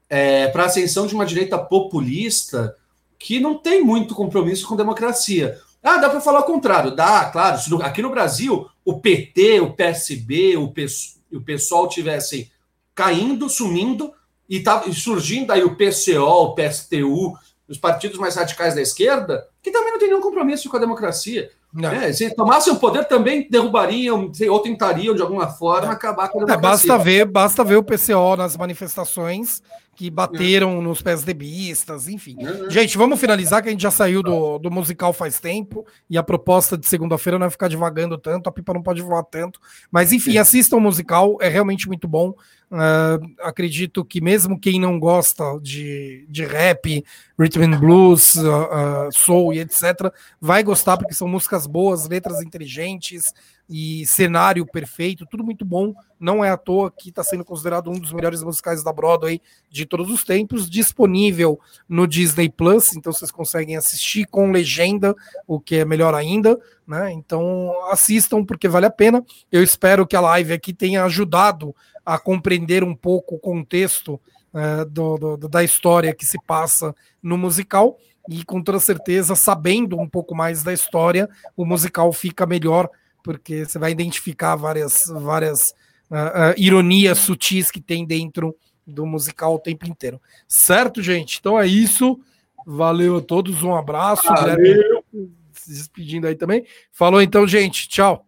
é, para a ascensão de uma direita populista que não tem muito compromisso com democracia. Ah, dá para falar o contrário. Dá, claro. Se aqui no Brasil o PT, o PSB, o, o pessoal tivessem caindo, sumindo, e, tá, e surgindo aí o PCO, o PSTU, os partidos mais radicais da esquerda, que também não tem nenhum compromisso com a democracia. É, se tomassem o poder, também derrubariam ou tentariam, de alguma forma, acabar com a democracia. É, basta, ver, basta ver o PCO nas manifestações que bateram é. nos PSDBistas, enfim. É. Gente, vamos finalizar, que a gente já saiu do, do musical faz tempo, e a proposta de segunda-feira não é ficar devagando tanto, a pipa não pode voar tanto. Mas, enfim, assistam o musical, é realmente muito bom. Uh, acredito que mesmo quem não gosta de, de rap, rhythm and blues, uh, uh, soul e etc., vai gostar, porque são músicas boas, letras inteligentes, e cenário perfeito, tudo muito bom. Não é à toa que está sendo considerado um dos melhores musicais da Broadway de todos os tempos, disponível no Disney Plus, então vocês conseguem assistir com legenda, o que é melhor ainda, né? Então assistam porque vale a pena. Eu espero que a live aqui tenha ajudado a compreender um pouco o contexto uh, do, do, da história que se passa no musical. E com toda certeza, sabendo um pouco mais da história, o musical fica melhor porque você vai identificar várias, várias uh, uh, ironias sutis que tem dentro do musical o tempo inteiro. Certo, gente? Então é isso. Valeu a todos, um abraço. Valeu. se despedindo aí também. Falou então, gente. Tchau.